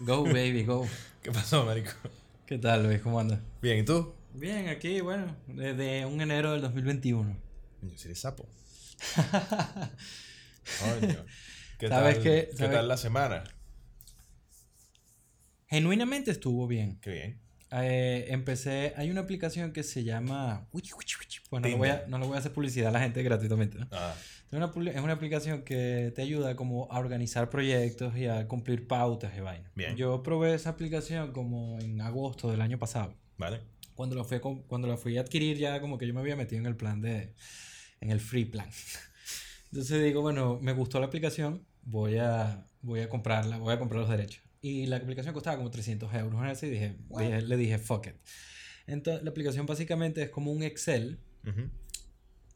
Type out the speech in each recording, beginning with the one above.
Go, baby, go. ¿Qué pasó, marico? ¿Qué tal, Luis? ¿Cómo andas? Bien, ¿y tú? Bien, aquí, bueno, desde un enero del 2021. Coño, si eres sapo. Coño. ¿Qué ¿Sabes tal, qué? ¿Qué ¿Sabes? tal la semana? Genuinamente estuvo bien. Qué bien. Eh, empecé, hay una aplicación que se llama... Bueno, no le, voy a, no le voy a hacer publicidad a la gente gratuitamente. ¿no? Ah, Es una, es una aplicación que te ayuda como a organizar proyectos y a cumplir pautas y vaina. Bien. Yo probé esa aplicación como en agosto del año pasado. vale. Cuando la fui a, cuando la fui a adquirir ya como que yo me había metido en el plan de... En el free plan. Entonces digo, bueno, me gustó la aplicación, voy a, voy a comprarla, voy a comprar los derechos. Y la aplicación costaba como 300 euros. ¿no? Así dije, dije- le dije, fuck it. Entonces, la aplicación básicamente es como un Excel Ujú,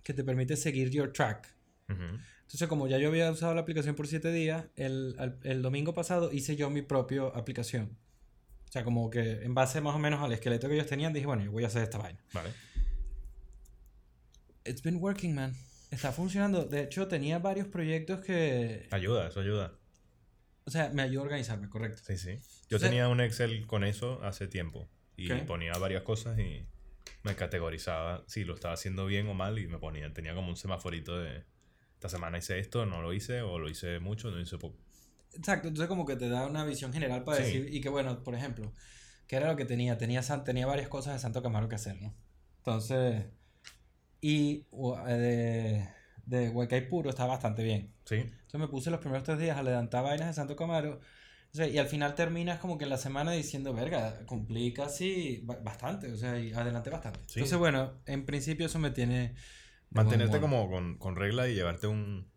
que te permite seguir your track. Entonces, como ya yo había usado la aplicación por 7 días, el, el domingo pasado hice yo mi propia aplicación. O sea, como que en base más o menos al esqueleto que ellos tenían, dije, bueno, yo voy a hacer esta vaina. Vale. It's been working, man. Está funcionando. De hecho, tenía varios proyectos que... Ayuda, eso ayuda. O sea, me ayudó a organizarme, correcto. Sí, sí. Yo O sea- tenía un Excel con eso hace tiempo. Y ponía varias cosas y me categorizaba si lo estaba haciendo bien o mal y me ponía, tenía como un semaforito de esta semana hice esto, no lo hice, o lo hice mucho, no hice poco. Exacto, entonces como que te da una visión general para Sí. decir, y que bueno, por ejemplo, ¿qué era lo que tenía? Tenía, tenía varias cosas de Santo Camaro que hacer, ¿no? Entonces, y eh, de, de Huacay Puro está bastante bien. Sí, Entonces me puse los primeros tres días a levantar vainas de Santo Camaro. O sea, y al final terminas como que en la semana diciendo, verga, cumplí casi ba- bastante, o sea, y adelanté bastante. Sí. Entonces, bueno, en principio eso me tiene... mantenerte como con, con regla y llevarte un,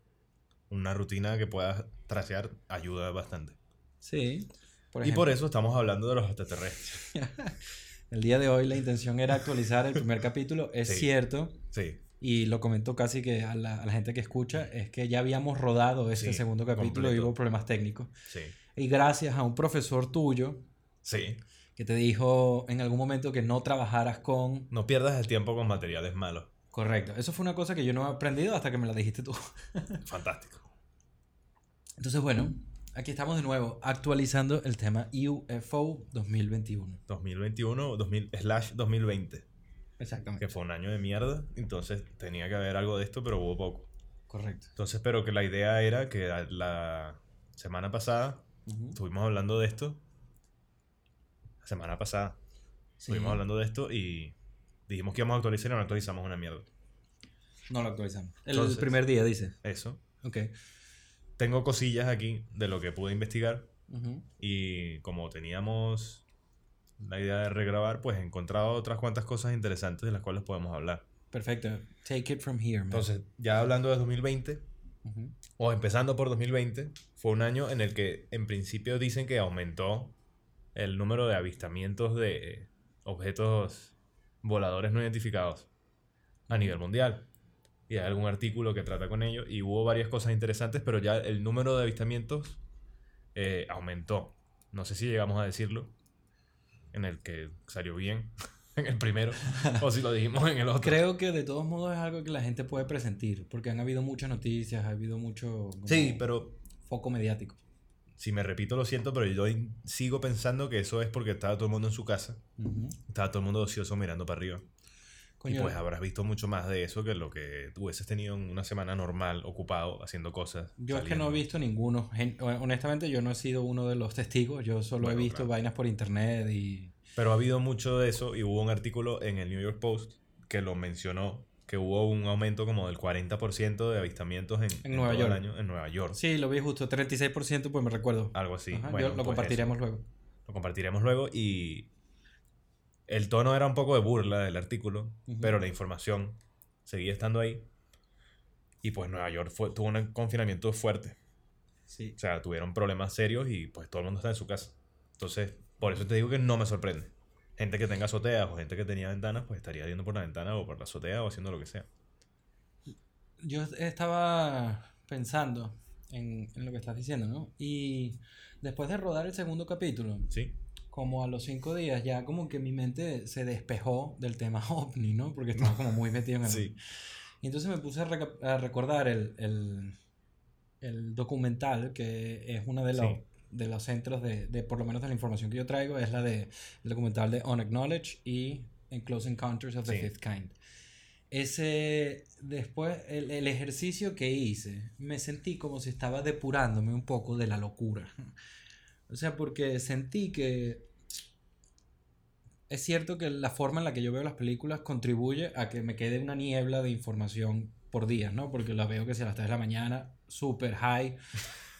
una rutina que puedas trasear ayuda bastante. Sí. Por y por eso estamos hablando de los extraterrestres. el día de hoy la intención era actualizar el primer capítulo. Es Sí. cierto, Sí, y lo comentó casi que a la, a la gente que escucha, es que ya habíamos rodado Sí, segundo capítulo y hubo problemas técnicos. sí, Y gracias a un profesor tuyo sí. que te dijo en algún momento que no trabajaras con... No pierdas el tiempo con materiales malos. Correcto. Eso fue una cosa que yo no he aprendido hasta que me la dijiste tú. Fantástico. Entonces, bueno, aquí estamos de nuevo actualizando el tema UFO 2021. 2021, 2000, slash 2020, Exactamente. que fue un año de mierda, entonces tenía que haber algo de esto, pero hubo poco. Correcto. Entonces, pero que la idea era que la- semana pasada estuvimos hablando de esto. La semana pasada Sí. estuvimos hablando de esto y dijimos que íbamos a actualizar y no actualizamos una mierda. No lo actualizamos. El Entonces- primer día, dice. Eso. Ok. Tengo cosillas aquí de lo que pude investigar y como teníamos la idea de regrabar, pues he encontrado otras cuantas cosas interesantes de las cuales podemos hablar. Perfecto. Take it from here, man. Entonces, ya hablando de 2020, Ujú. o empezando por 2020, fue un año en el que en principio dicen que aumentó el número de avistamientos de objetos voladores no identificados a nivel mundial. Y hay algún artículo que trata con ello y hubo varias cosas interesantes, pero ya el número de avistamientos eh, aumentó. No sé si llegamos a decirlo en el que salió bien en el primero o si lo dijimos en el otro. Creo que de todos modos es algo que la gente puede presentir, porque han habido muchas noticias, ha habido mucho como, Sí, pero foco mediático. Si me repito, lo siento, pero yo sigo pensando que eso es porque estaba todo el mundo en su casa. Estaba todo el mundo ocioso mirando para arriba. Coño, Y pues habrás visto mucho más de eso que lo que tú hubieses tenido en una semana normal, ocupado, haciendo cosas. yo es que no he visto ninguno. Honestamente, yo no he sido uno de los testigos. Yo solo Bueno, he visto claro. vainas por internet y. Pero ha habido mucho de eso y hubo un artículo en el New York Post que lo mencionó, que hubo un aumento como del 40% de avistamientos en, En Nueva todo el York. año en Nueva York. Sí, lo vi justo. 36%, pues me recuerdo. Algo así. Ajá, Bueno, yo lo pues compartiremos eso. luego. Lo compartiremos luego y el tono era un poco de burla del artículo, pero la información seguía estando ahí. Y pues Nueva York fue, tuvo un confinamiento fuerte. Sí. O sea, tuvieron problemas serios y pues todo el mundo está en su casa. Entonces, por eso te digo que no me sorprende. Gente que tenga azoteas o gente que tenía ventanas, pues estaría viendo por la ventana o por la azotea o haciendo lo que sea. Yo estaba pensando en, en lo que estás diciendo, ¿no? Y después de rodar el segundo capítulo, ¿Sí? como a los cinco días, ya como que mi mente se despejó del tema ovni, ¿no? Porque estaba como muy metido en el... Sí. Y entonces me puse a, a recordar el, el, el documental, que es una de, Sí. De los centros de, de, por lo menos de la información que yo traigo, es la de el documental de Unacknowledged y en Close Encounters of the Sí. Fifth Kind. Ese, después, el, el ejercicio que hice, me sentí como si estaba depurándome un poco de la locura. O sea, porque sentí que es cierto que la forma en la que yo veo las películas contribuye a que me quede una niebla de información por días, ¿no? Porque las veo que a las 3 de la mañana, super high.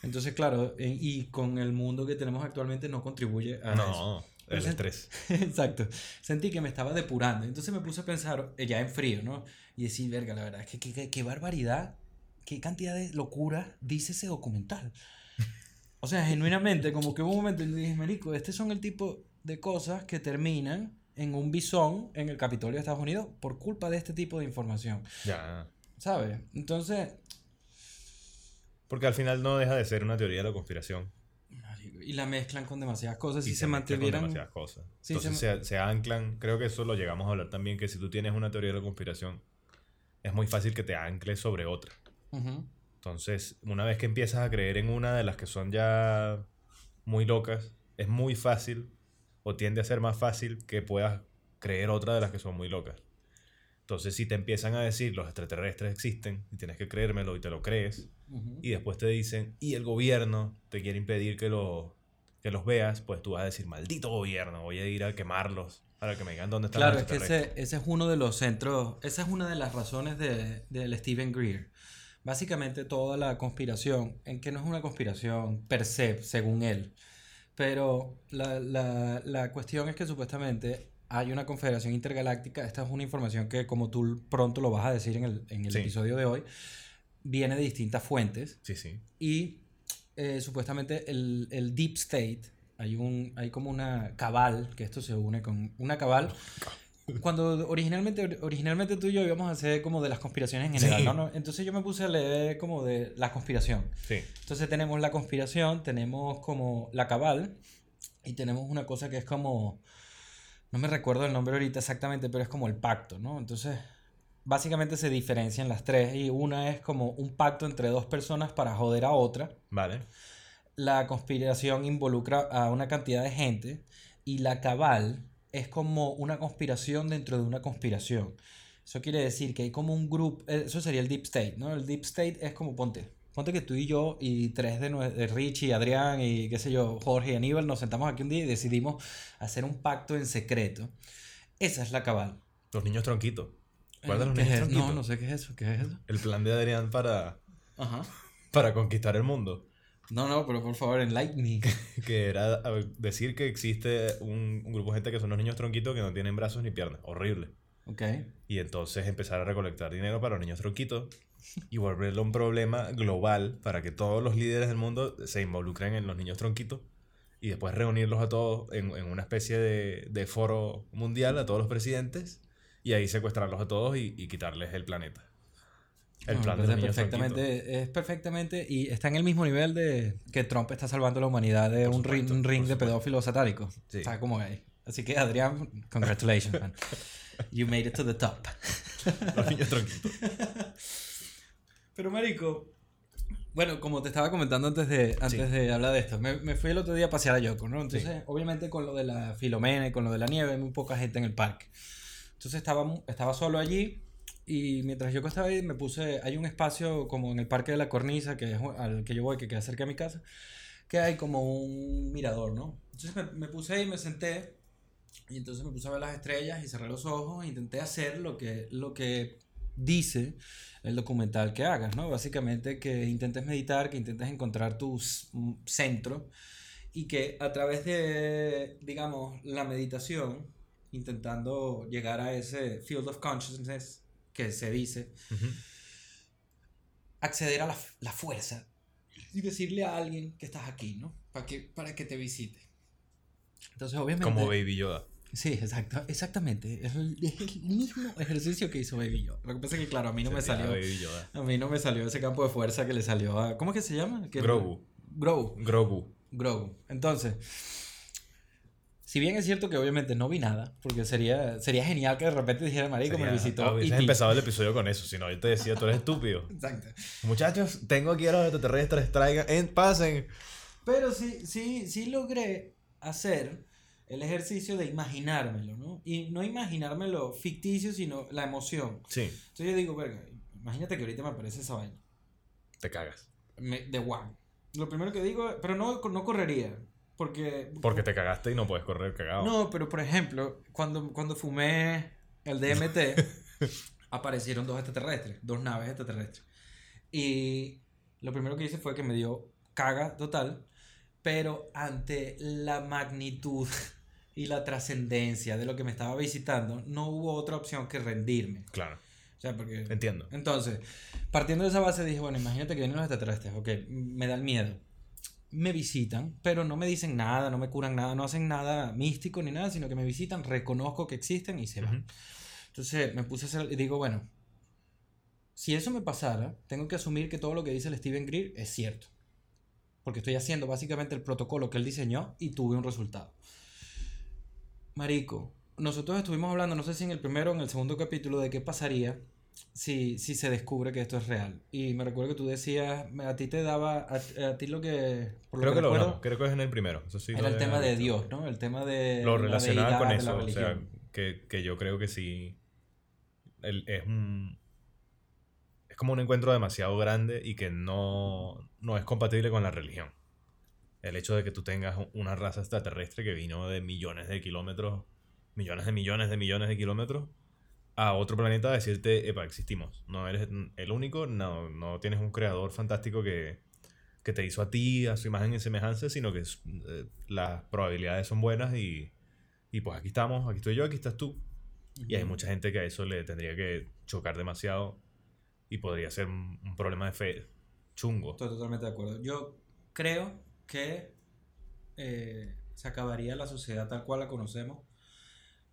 Entonces, claro, eh, y con el mundo que tenemos actualmente no contribuye a eso. No, el estrés. Exacto. Sentí que me estaba depurando. Entonces me puse a pensar, eh, ya en frío, ¿no? Y decir, verga, la verdad, es que qué barbaridad, qué cantidad de locura dice ese documental. O sea, genuinamente, como que hubo un momento en que dije, Marico, este son el tipo de cosas que terminan en un bisón en el Capitolio de Estados Unidos por culpa de este tipo de información. Ya. ¿Sabes? Entonces, Porque al final no deja de ser una teoría de la conspiración. y la mezclan con demasiadas cosas. y Si se, con mantuvieran... demasiadas cosas. Sí, Entonces se- se, se anclan, creo que eso lo llegamos a hablar también, que si tú tienes una teoría de la conspiración, es muy fácil que te ancles sobre otra. Entonces, una vez que empiezas a creer en una de las que son ya muy locas, es muy fácil o tiende a ser más fácil que puedas creer otra de las que son muy locas. Entonces, si te empiezan a decir los extraterrestres existen y tienes que creérmelo y te lo crees, Y después te dicen, y el gobierno te quiere impedir que, lo, que los veas, pues tú vas a decir, maldito gobierno, voy a ir a quemarlos para que me digan dónde están Claro, los es que extraterrestres". ese, ese es uno de los centros, esa es una de las razones de, del Steven Greer. Básicamente toda la conspiración, en que no es una conspiración per se, según él, pero la, la, la cuestión es que supuestamente hay una confederación intergaláctica, esta es una información que como tú pronto lo vas a decir en el, en el Sí. episodio de hoy, viene de distintas fuentes Sí, sí. y eh, supuestamente el, el Deep State, hay, un, hay como una cabal, que esto se une con una cabal. Cuando originalmente, originalmente tú y yo íbamos a hacer como de las conspiraciones en general, Sí. ¿no? Entonces yo me puse a leer como de la conspiración. Sí. Entonces tenemos la conspiración, tenemos como la cabal y tenemos una cosa que es como, no me recuerdo el nombre ahorita exactamente, pero es como el pacto, ¿no? Entonces básicamente se diferencian las tres y una es como un pacto entre dos personas para joder a otra. Vale. La conspiración involucra a una cantidad de gente y la cabal es como una conspiración dentro de una conspiración. Eso quiere decir que hay como un grupo, eh, eso sería el Deep State, ¿no? El Deep State es como, ponte, ponte que tú y yo y tres de, de Richie, Adrián y qué sé yo, Jorge y Aníbal nos sentamos aquí un día y decidimos hacer un pacto en secreto. Esa es la cabal. Los niños tronquitos. ¿Recuerdas los ¿Qué es niños eso? No, no sé qué es eso, ¿qué es eso? El plan de Adrián para, Ajá. para conquistar el mundo. No, no, pero por favor, enlighten me. Que era decir que existe un, un grupo de gente que son los niños tronquitos que no tienen brazos ni piernas. Horrible. Ok. Y entonces empezar a recolectar dinero para los niños tronquitos y volverlo un problema global para que todos los líderes del mundo se involucren en los niños tronquitos y después reunirlos a todos en, en una especie de, de foro mundial, a todos los presidentes, y ahí secuestrarlos a todos y, y quitarles el planeta. El No, plan de perfectamente, es perfectamente y está en el mismo nivel de que Trump está salvando a la humanidad de un ring, un ring de pedófilos satánicos. Sí. Está como ahí. Así que Adrián, congratulations, man. You made it to the top. Los niños tronquitos. Pero marico, bueno, como te estaba comentando antes de, antes de hablar de esto, me, me fui el otro día a pasear a Yoko, ¿no? Entonces, obviamente con lo de la Filomena y con lo de la nieve, hay muy poca gente en el parque. Entonces estaba, estaba solo allí y mientras Yoko estaba ahí, me puse, hay un espacio como en el parque de la Cornisa, que es al que yo voy, que queda cerca de mi casa, que hay como un mirador, ¿no? Entonces me, me puse ahí, me senté y entonces me puse a ver las estrellas y cerré los ojos e intenté hacer lo que, lo que dice el documental que hagas, ¿no? Básicamente que intentes meditar, que intentes encontrar tu mm, centro y que a través de, digamos, la meditación, intentando llegar a ese field of consciousness que se dice, Ujú. acceder a la, la fuerza y decirle a alguien que estás aquí, ¿no? Para que, para que te visite. Entonces, obviamente... Como Baby Yoda. Sí, exacto, exactamente. Es el, el mismo ejercicio que hizo Baby Yoda. Lo que pasa es que, claro, a mí no me Sentía salió... Baby Yoda. A mí no me salió ese campo de fuerza que le salió a... ¿Cómo es que se llama? Grogu. Grogu. Grogu. Grogu. Entonces, si bien es cierto que obviamente no vi nada, porque sería, sería genial que de repente dijera, marico, me Sería- visitó ah, hubieses empezado el episodio con eso, si no, yo te decía, tú eres estúpido. Exacto. Muchachos, tengo aquí a los extraterrestres, traigan, en, pasen. Pero sí, sí, sí logré hacer el ejercicio de imaginármelo, ¿no? Y no imaginármelo ficticio, sino la emoción. Sí, Entonces yo digo, verga, imagínate que ahorita me aparece esa vaina. te cagas. Me- de guau. Lo primero que digo, pero no, no correría. Porque. Porque te cagaste y no puedes correr cagado. No, pero por ejemplo, cuando, cuando fumé el DMT, aparecieron dos extraterrestres, dos naves extraterrestres. Y lo primero que hice fue que me dio caga total, pero ante la magnitud y la trascendencia de lo que me estaba visitando, no hubo otra opción que rendirme. Claro, O sea, porque... entiendo. Entonces, partiendo de esa base, dije, bueno, imagínate que vienen los extraterrestres, ok, me da el miedo. Me visitan, pero no me dicen nada, no me curan nada, no hacen nada místico ni nada, sino que me visitan, reconozco que existen y se van. Entonces me puse a hacer, y digo, bueno, si eso me pasara, tengo que asumir que todo lo que dice el Steven Greer es cierto. Porque estoy haciendo básicamente el protocolo que él diseñó y tuve un resultado. Marico, nosotros estuvimos hablando, no sé si en el primero o en el segundo capítulo, de qué pasaría si, si se descubre que esto es real. Y me recuerdo que tú decías, a ti te daba, a, a ti lo que... Por Creo que lo recuerdo, creo que es en el primero. Eso sí era el tema de Dios, ¿no? El tema de... Lo la relacionaba con eso. O sea, que, que yo creo que sí. el- es un. Es como un encuentro demasiado grande y que no, no es compatible con la religión. El hecho de que tú tengas una raza extraterrestre que vino de millones de kilómetros, millones de millones de millones de kilómetros, a otro planeta a decirte, epa, existimos. No eres el único, no, no tienes un creador fantástico que, que te hizo a ti, a su imagen y semejanza, sino que es- eh, las probabilidades son buenas y, y pues aquí estamos, aquí estoy yo, aquí estás tú. Y hay mucha gente que a eso le tendría que chocar demasiado y podría ser un, un problema de fe chungo. Estoy totalmente de acuerdo. Yo creo que eh, se acabaría la sociedad tal cual la conocemos.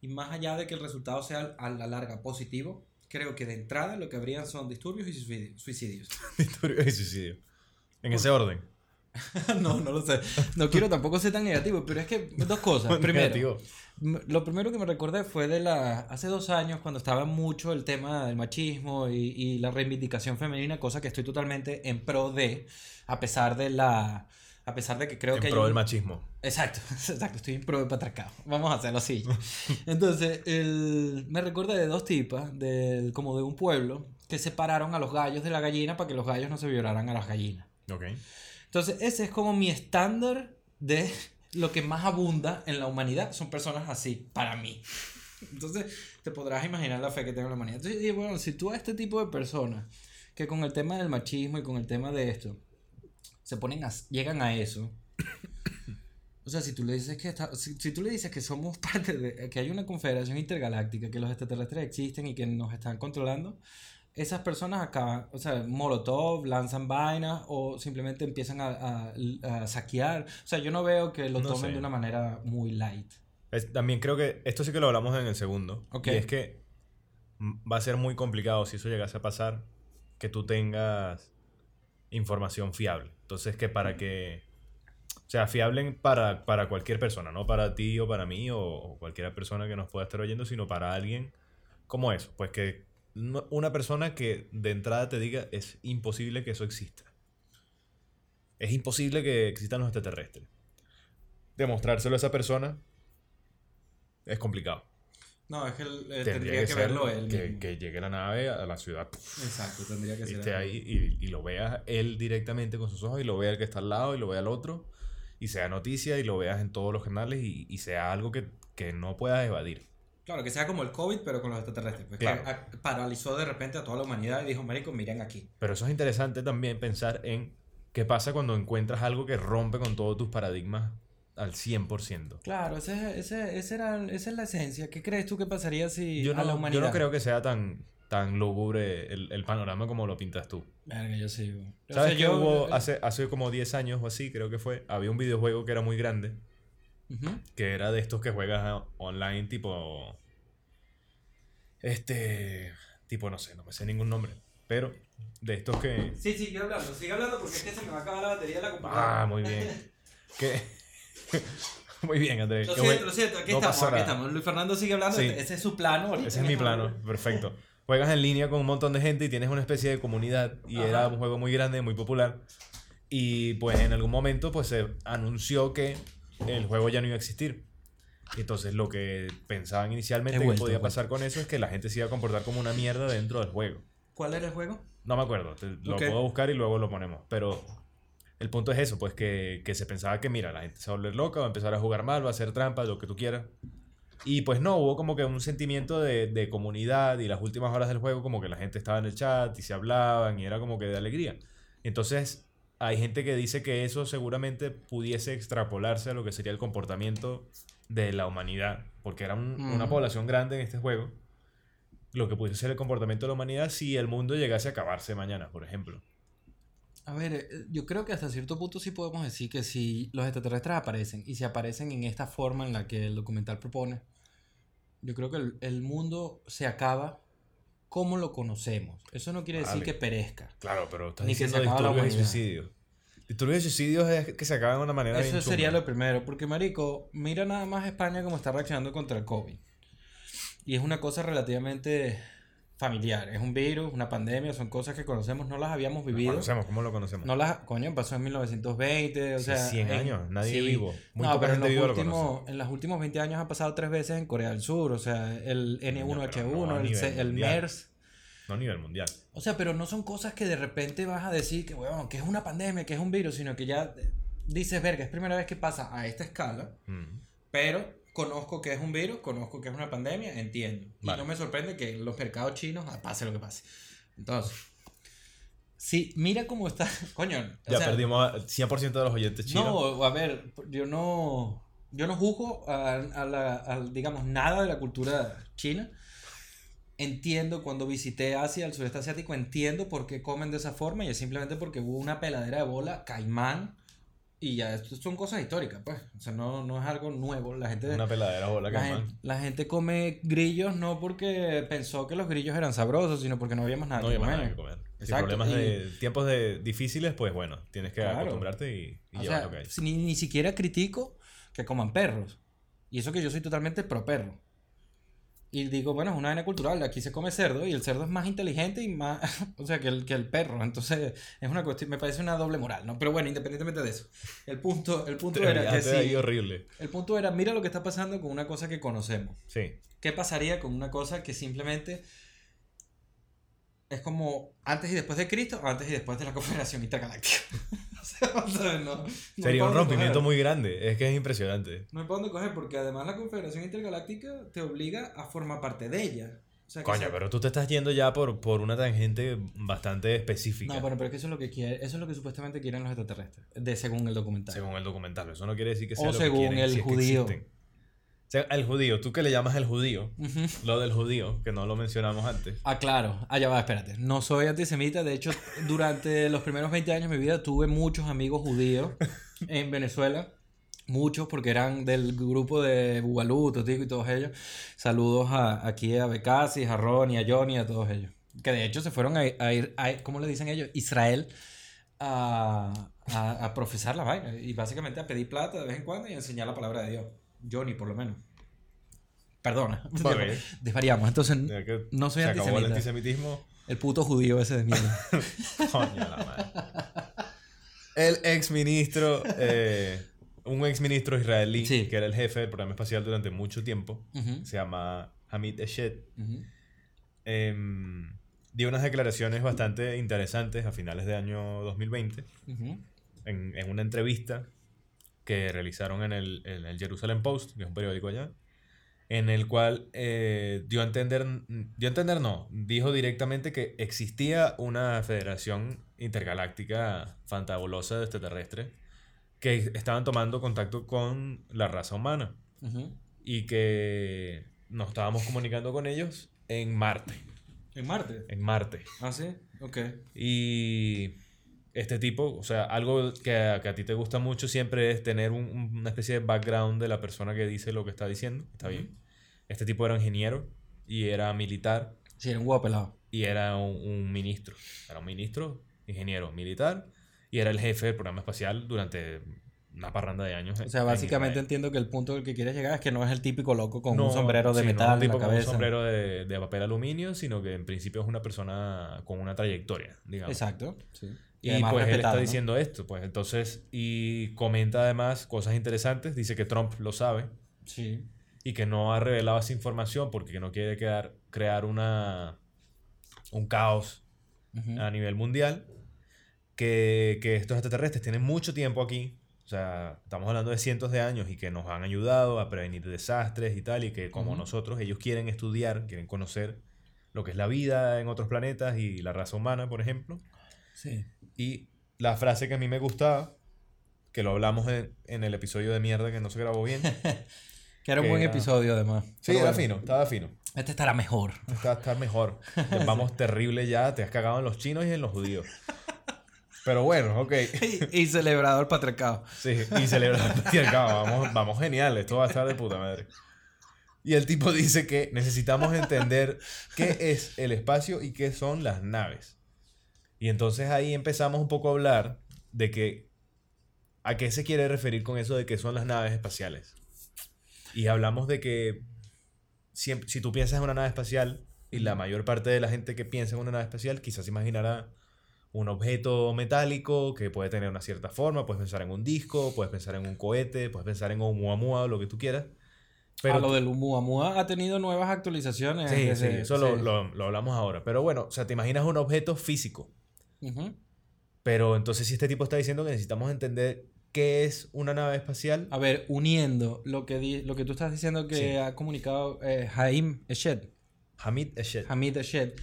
Y más allá de que el resultado sea a la larga positivo, creo que de entrada lo que habrían son disturbios y suicidi- suicidios. Disturbios y suicidio. En ese orden. no, no lo sé. No quiero tampoco ser tan negativo, pero es que dos cosas. Primero, Lo primero que me recordé fue de la hace dos años cuando estaba mucho el tema del machismo y, y la reivindicación femenina, cosa que estoy totalmente en pro de, a pesar de la, a pesar de que creo en que hay pro del machismo. Exacto, exacto, estoy en pro de patriarcado. Vamos a hacerlo así. Entonces, el, me recuerda de dos tipas, del, como de un pueblo, que separaron a los gallos de la gallina para que los gallos no se violaran a las gallinas. Ok. Entonces, ese es como mi estándar de lo que más abunda en la humanidad. Son personas así, para mí. Entonces, te podrás imaginar la fe que tengo en la humanidad. Entonces, bueno, si tú a este tipo de personas que con el tema del machismo y con el tema de esto se ponen a, llegan a eso. O sea, si tú le dices que está- si, si tú le dices que somos parte de que hay una confederación intergaláctica, que los extraterrestres existen y que nos están controlando, esas personas acaban, o sea, molotov, lanzan vainas o simplemente empiezan a, a- a saquear. O sea, yo no veo que lo No tomen sé. de una manera muy light. Es- también creo que esto sí que lo hablamos en el segundo. Ok. Y es que va a ser muy complicado si eso llegase a pasar que tú tengas información fiable. Entonces, que para que. Sea, fiable para, para cualquier persona, no para ti o para mí o, cualquier persona que nos pueda estar oyendo, sino para alguien como eso. Pues que una persona que de entrada te diga es imposible que eso exista. Es imposible que existan los extraterrestres. Demostrárselo a esa persona es complicado. No, es que él, eh, Tendría, tendría que, verlo él que, mismo. que llegue la nave a la ciudad Exacto, tendría que y ser esté él. ahí y, y lo vea él directamente con sus ojos y lo vea el que está al lado y lo vea el otro y sea noticia y lo veas en todos los canales y, y sea algo que, que no puedas evadir. Claro, que sea como el COVID, pero con los extraterrestres. Pues Claro. que paralizó de repente a toda la humanidad y dijo, marico, miren aquí. Pero eso es interesante también pensar en qué pasa cuando encuentras algo que rompe con todos tus paradigmas al 100%. Claro, ese, ese, ese era, esa es la esencia. ¿Qué crees tú que pasaría si Yo a la no, humanidad? yo no creo que sea tan, tan lúgubre el, el panorama como lo pintas tú. Verga, yo sí. güey. O ¿Sabes sea, que yo- hubo eh, hace, hace como 10 años o así, creo que fue, había un videojuego que era muy grande, que era de estos que juegas a- online tipo... Este... Tipo, no sé, no me sé ningún nombre, pero de estos que... Sí, sigue hablando, sigue hablando porque es que se me va a acabar la batería de la computadora. Ah, muy bien. que... muy bien, Andrés. Lo siento, lo siento, aquí no estamos, aquí. Luis Fernando sigue hablando, Sí. ese es su plano ahorita. Ese es mi plano, perfecto. Juegas en línea con un montón de gente y tienes una especie de comunidad y Ajá. era un juego muy grande, muy popular. Y pues en algún momento pues se anunció que el juego ya no iba a existir. Entonces lo que pensaban inicialmente que podía pasar con eso es que la gente se iba a comportar como una mierda dentro del juego. ¿Cuál era el juego? No me acuerdo, te- lo puedo buscar y luego lo ponemos. Pero el punto es eso, pues que, que se pensaba que, mira, la gente se va a volver loca, va a empezar a jugar mal, va a hacer trampas, lo que tú quieras. Y pues no, hubo como que un sentimiento de, de comunidad y las últimas horas del juego como que la gente estaba en el chat y se hablaban y era como que de alegría. Entonces hay gente que dice que eso seguramente pudiese extrapolarse a lo que sería el comportamiento de la humanidad, porque era un- una población grande en este juego. Lo que pudiese ser el comportamiento de la humanidad si el mundo llegase a acabarse mañana, por ejemplo. A ver, eh, yo creo que hasta cierto punto sí podemos decir que si los extraterrestres aparecen y si aparecen en esta forma en la que el documental propone, yo creo que el, el mundo se acaba como lo conocemos. Eso no quiere decir Vale. que perezca. Claro, pero estás Ni que diciendo se acaba la disturbios y suicidios. Disturbios y suicidios es que se acaban de una manera Eso bien sería chunga. lo primero, porque Marico, mira nada más España como está reaccionando contra el COVID. Y es una cosa relativamente familiar. Es un virus, una pandemia, son cosas que conocemos, no las habíamos Lo vivido. conocemos, ¿cómo lo conocemos? No las, coño, pasó en 1920, o Sí, sea... 100 en- años, nadie sí. vivo. Muy no, pero en los, viva lo últimos, conoce. en los últimos 20 años ha pasado tres veces en Corea del Sur, o sea, el N1H1, pero no el, C- el. MERS. No a nivel mundial. O sea, pero no son cosas que de repente vas a decir que, bueno, que es una pandemia, que es un virus, sino que ya dices, verga, es primera vez que pasa a esta escala, Mm. pero conozco que es un virus, conozco que es una pandemia, entiendo. Y Vale. no me sorprende que los mercados chinos ah, pase lo que pase. Entonces, sí, mira cómo está, coño. o Ya sea, perdimos a 100% de los oyentes chinos. No, a ver, yo no, yo no juzgo a, a la, a, digamos, nada de la cultura china. Entiendo cuando visité Asia, el sureste asiático, entiendo por qué comen de esa forma y es simplemente porque hubo una peladera de bola, caimán, y ya, esto son cosas históricas, pues. O sea, no, no es algo nuevo. La gente, Una peladera bola que la, gente, la gente come grillos no porque pensó que los grillos eran sabrosos, sino porque no había más nada No que había más comer. nada que comer. Si Exacto, problemas y- de tiempos de difíciles, pues bueno, tienes que Claro. acostumbrarte y, y llevar sea, lo que hay. si- ni, ni siquiera critico que coman perros. Y eso que yo soy totalmente pro perro. Y digo, bueno, es una vaina cultural. Aquí se come cerdo y el cerdo es más inteligente y más. o sea, que el, que el perro. Entonces, es una cuestión. Me parece una doble moral, ¿no? Pero bueno, independientemente de eso. El punto, el punto era que sí. horrible. El punto era, mira lo que está pasando con una cosa que conocemos. Sí. ¿Qué pasaría con una cosa que simplemente es como antes y después de Cristo o antes y después de la Confederación Intergaláctica? O sea, o sea, no, no hay Sería un rompimiento coger. muy grande. Es que es impresionante. No hay para dónde coger porque además la Confederación Intergaláctica te obliga a formar parte de ella. O sea, Coño, sea- pero tú te estás yendo ya por, por una tangente bastante específica. No, bueno, pero es que eso es lo que quiere, eso es lo que supuestamente quieren los extraterrestres, de según el documental. Según el documental. Eso no quiere decir que sea O lo según que quieren, el si es que judío. Sea, el judío. Tú que le llamas el judío. Ujú. Lo del judío, que no lo mencionamos antes. Ah, claro. Allá va, espérate. No soy antisemita. De hecho, durante los primeros 20 años de mi vida tuve muchos amigos judíos en Venezuela. Muchos, porque eran del grupo de Bugalú, Totico y todos ellos. Saludos a, aquí a Becasis, a Ronnie, a Johnny, a todos ellos. Que de hecho se fueron a, a ir, a, ¿cómo le dicen ellos? Israel. A, a, a profesar la vaina. Y básicamente a pedir plata de vez en cuando y a enseñar la palabra de Dios. Johnny, por lo menos. Perdona. Desvariamos. Entonces, no soy se acabó el antisemita. antisemitismo. el puto judío ese de mierda. Coño, la madre. El ex ministro, eh, un ex ministro israelí, Sí. que era el jefe del programa espacial durante mucho tiempo, Ujú, se llama Hamid Eshed, ujú. em, dio unas declaraciones bastante interesantes a finales de año 2020 Ujú. en, en una entrevista que realizaron en el, en el Jerusalem Post, que es un periódico allá, en el cual eh, dio a entender, dio a entender no, dijo directamente que existía una federación intergaláctica fantabulosa de extraterrestres que estaban tomando contacto con la raza humana Ujú. y que nos estábamos comunicando con ellos en Marte, ¿En Marte? en Marte. Ah, sí. Ok. Y este tipo, o sea, algo que a, que a ti te gusta mucho siempre es tener un- un- una especie de background de la persona que dice lo que está diciendo. Está bien. Este tipo era ingeniero y era militar Sí, era un guapo pelado. y era un, un ministro. Era un ministro, ingeniero, militar y era el jefe del programa espacial durante una parranda de años. O sea, en básicamente entiendo que el punto al que quieres llegar es que no es el típico loco con No, un sombrero de sí, no es metal un tipo en la con cabeza. un sombrero de, de papel aluminio, sino que en principio es una persona con una trayectoria, digamos. Exacto. Sí. Y, Y, pues él está ¿no? diciendo esto, pues entonces, y comenta además cosas interesantes, dice que Trump lo sabe Sí. y que no ha revelado esa información porque no quiere quedar, crear una, un caos Ujú. a nivel mundial, que, que estos extraterrestres tienen mucho tiempo aquí, o sea, estamos hablando de cientos de años y que nos han ayudado a prevenir desastres y tal, y que como Ujú. nosotros, ellos quieren estudiar, quieren conocer lo que es la vida en otros planetas y la raza humana, por ejemplo. Sí. Y la frase que a mí me gustaba, que lo hablamos en, en el episodio de mierda que no se grabó bien. Que era un Que buen era- episodio, además. Sí, Pero era bueno, fino, estaba fino. Este estará mejor. Está, está mejor. Vamos terrible ya, te has cagado en los chinos y en los judíos. Pero bueno, ok. y, y celebrado el patriarcado. Sí, y celebrar el patriarcado. Vamos, vamos genial, esto va a estar de puta madre. Y el tipo dice que necesitamos entender qué es el espacio y qué son las naves. Y entonces ahí empezamos un poco a hablar de que a qué se quiere referir con eso de que son las naves espaciales. Y hablamos de que siempre, si tú piensas en una nave espacial, y la mayor parte de la gente que piensa en una nave espacial quizás imaginará un objeto metálico que puede tener una cierta forma, puedes pensar en un disco, puedes pensar en un cohete, puedes pensar en un Oumuamua o lo que tú quieras. Pero a lo del Oumuamua ha tenido nuevas actualizaciones. Sí, sí, eso Lo, lo- lo hablamos ahora. Pero bueno, o sea, te imaginas un objeto físico. Ujú. Pero entonces si este tipo está diciendo que necesitamos entender qué es una nave espacial. A ver, uniendo lo que, di- lo que tú estás diciendo que Sí. ha comunicado eh, Haim Eshed, Hamid Eshed. Hamid Eshed,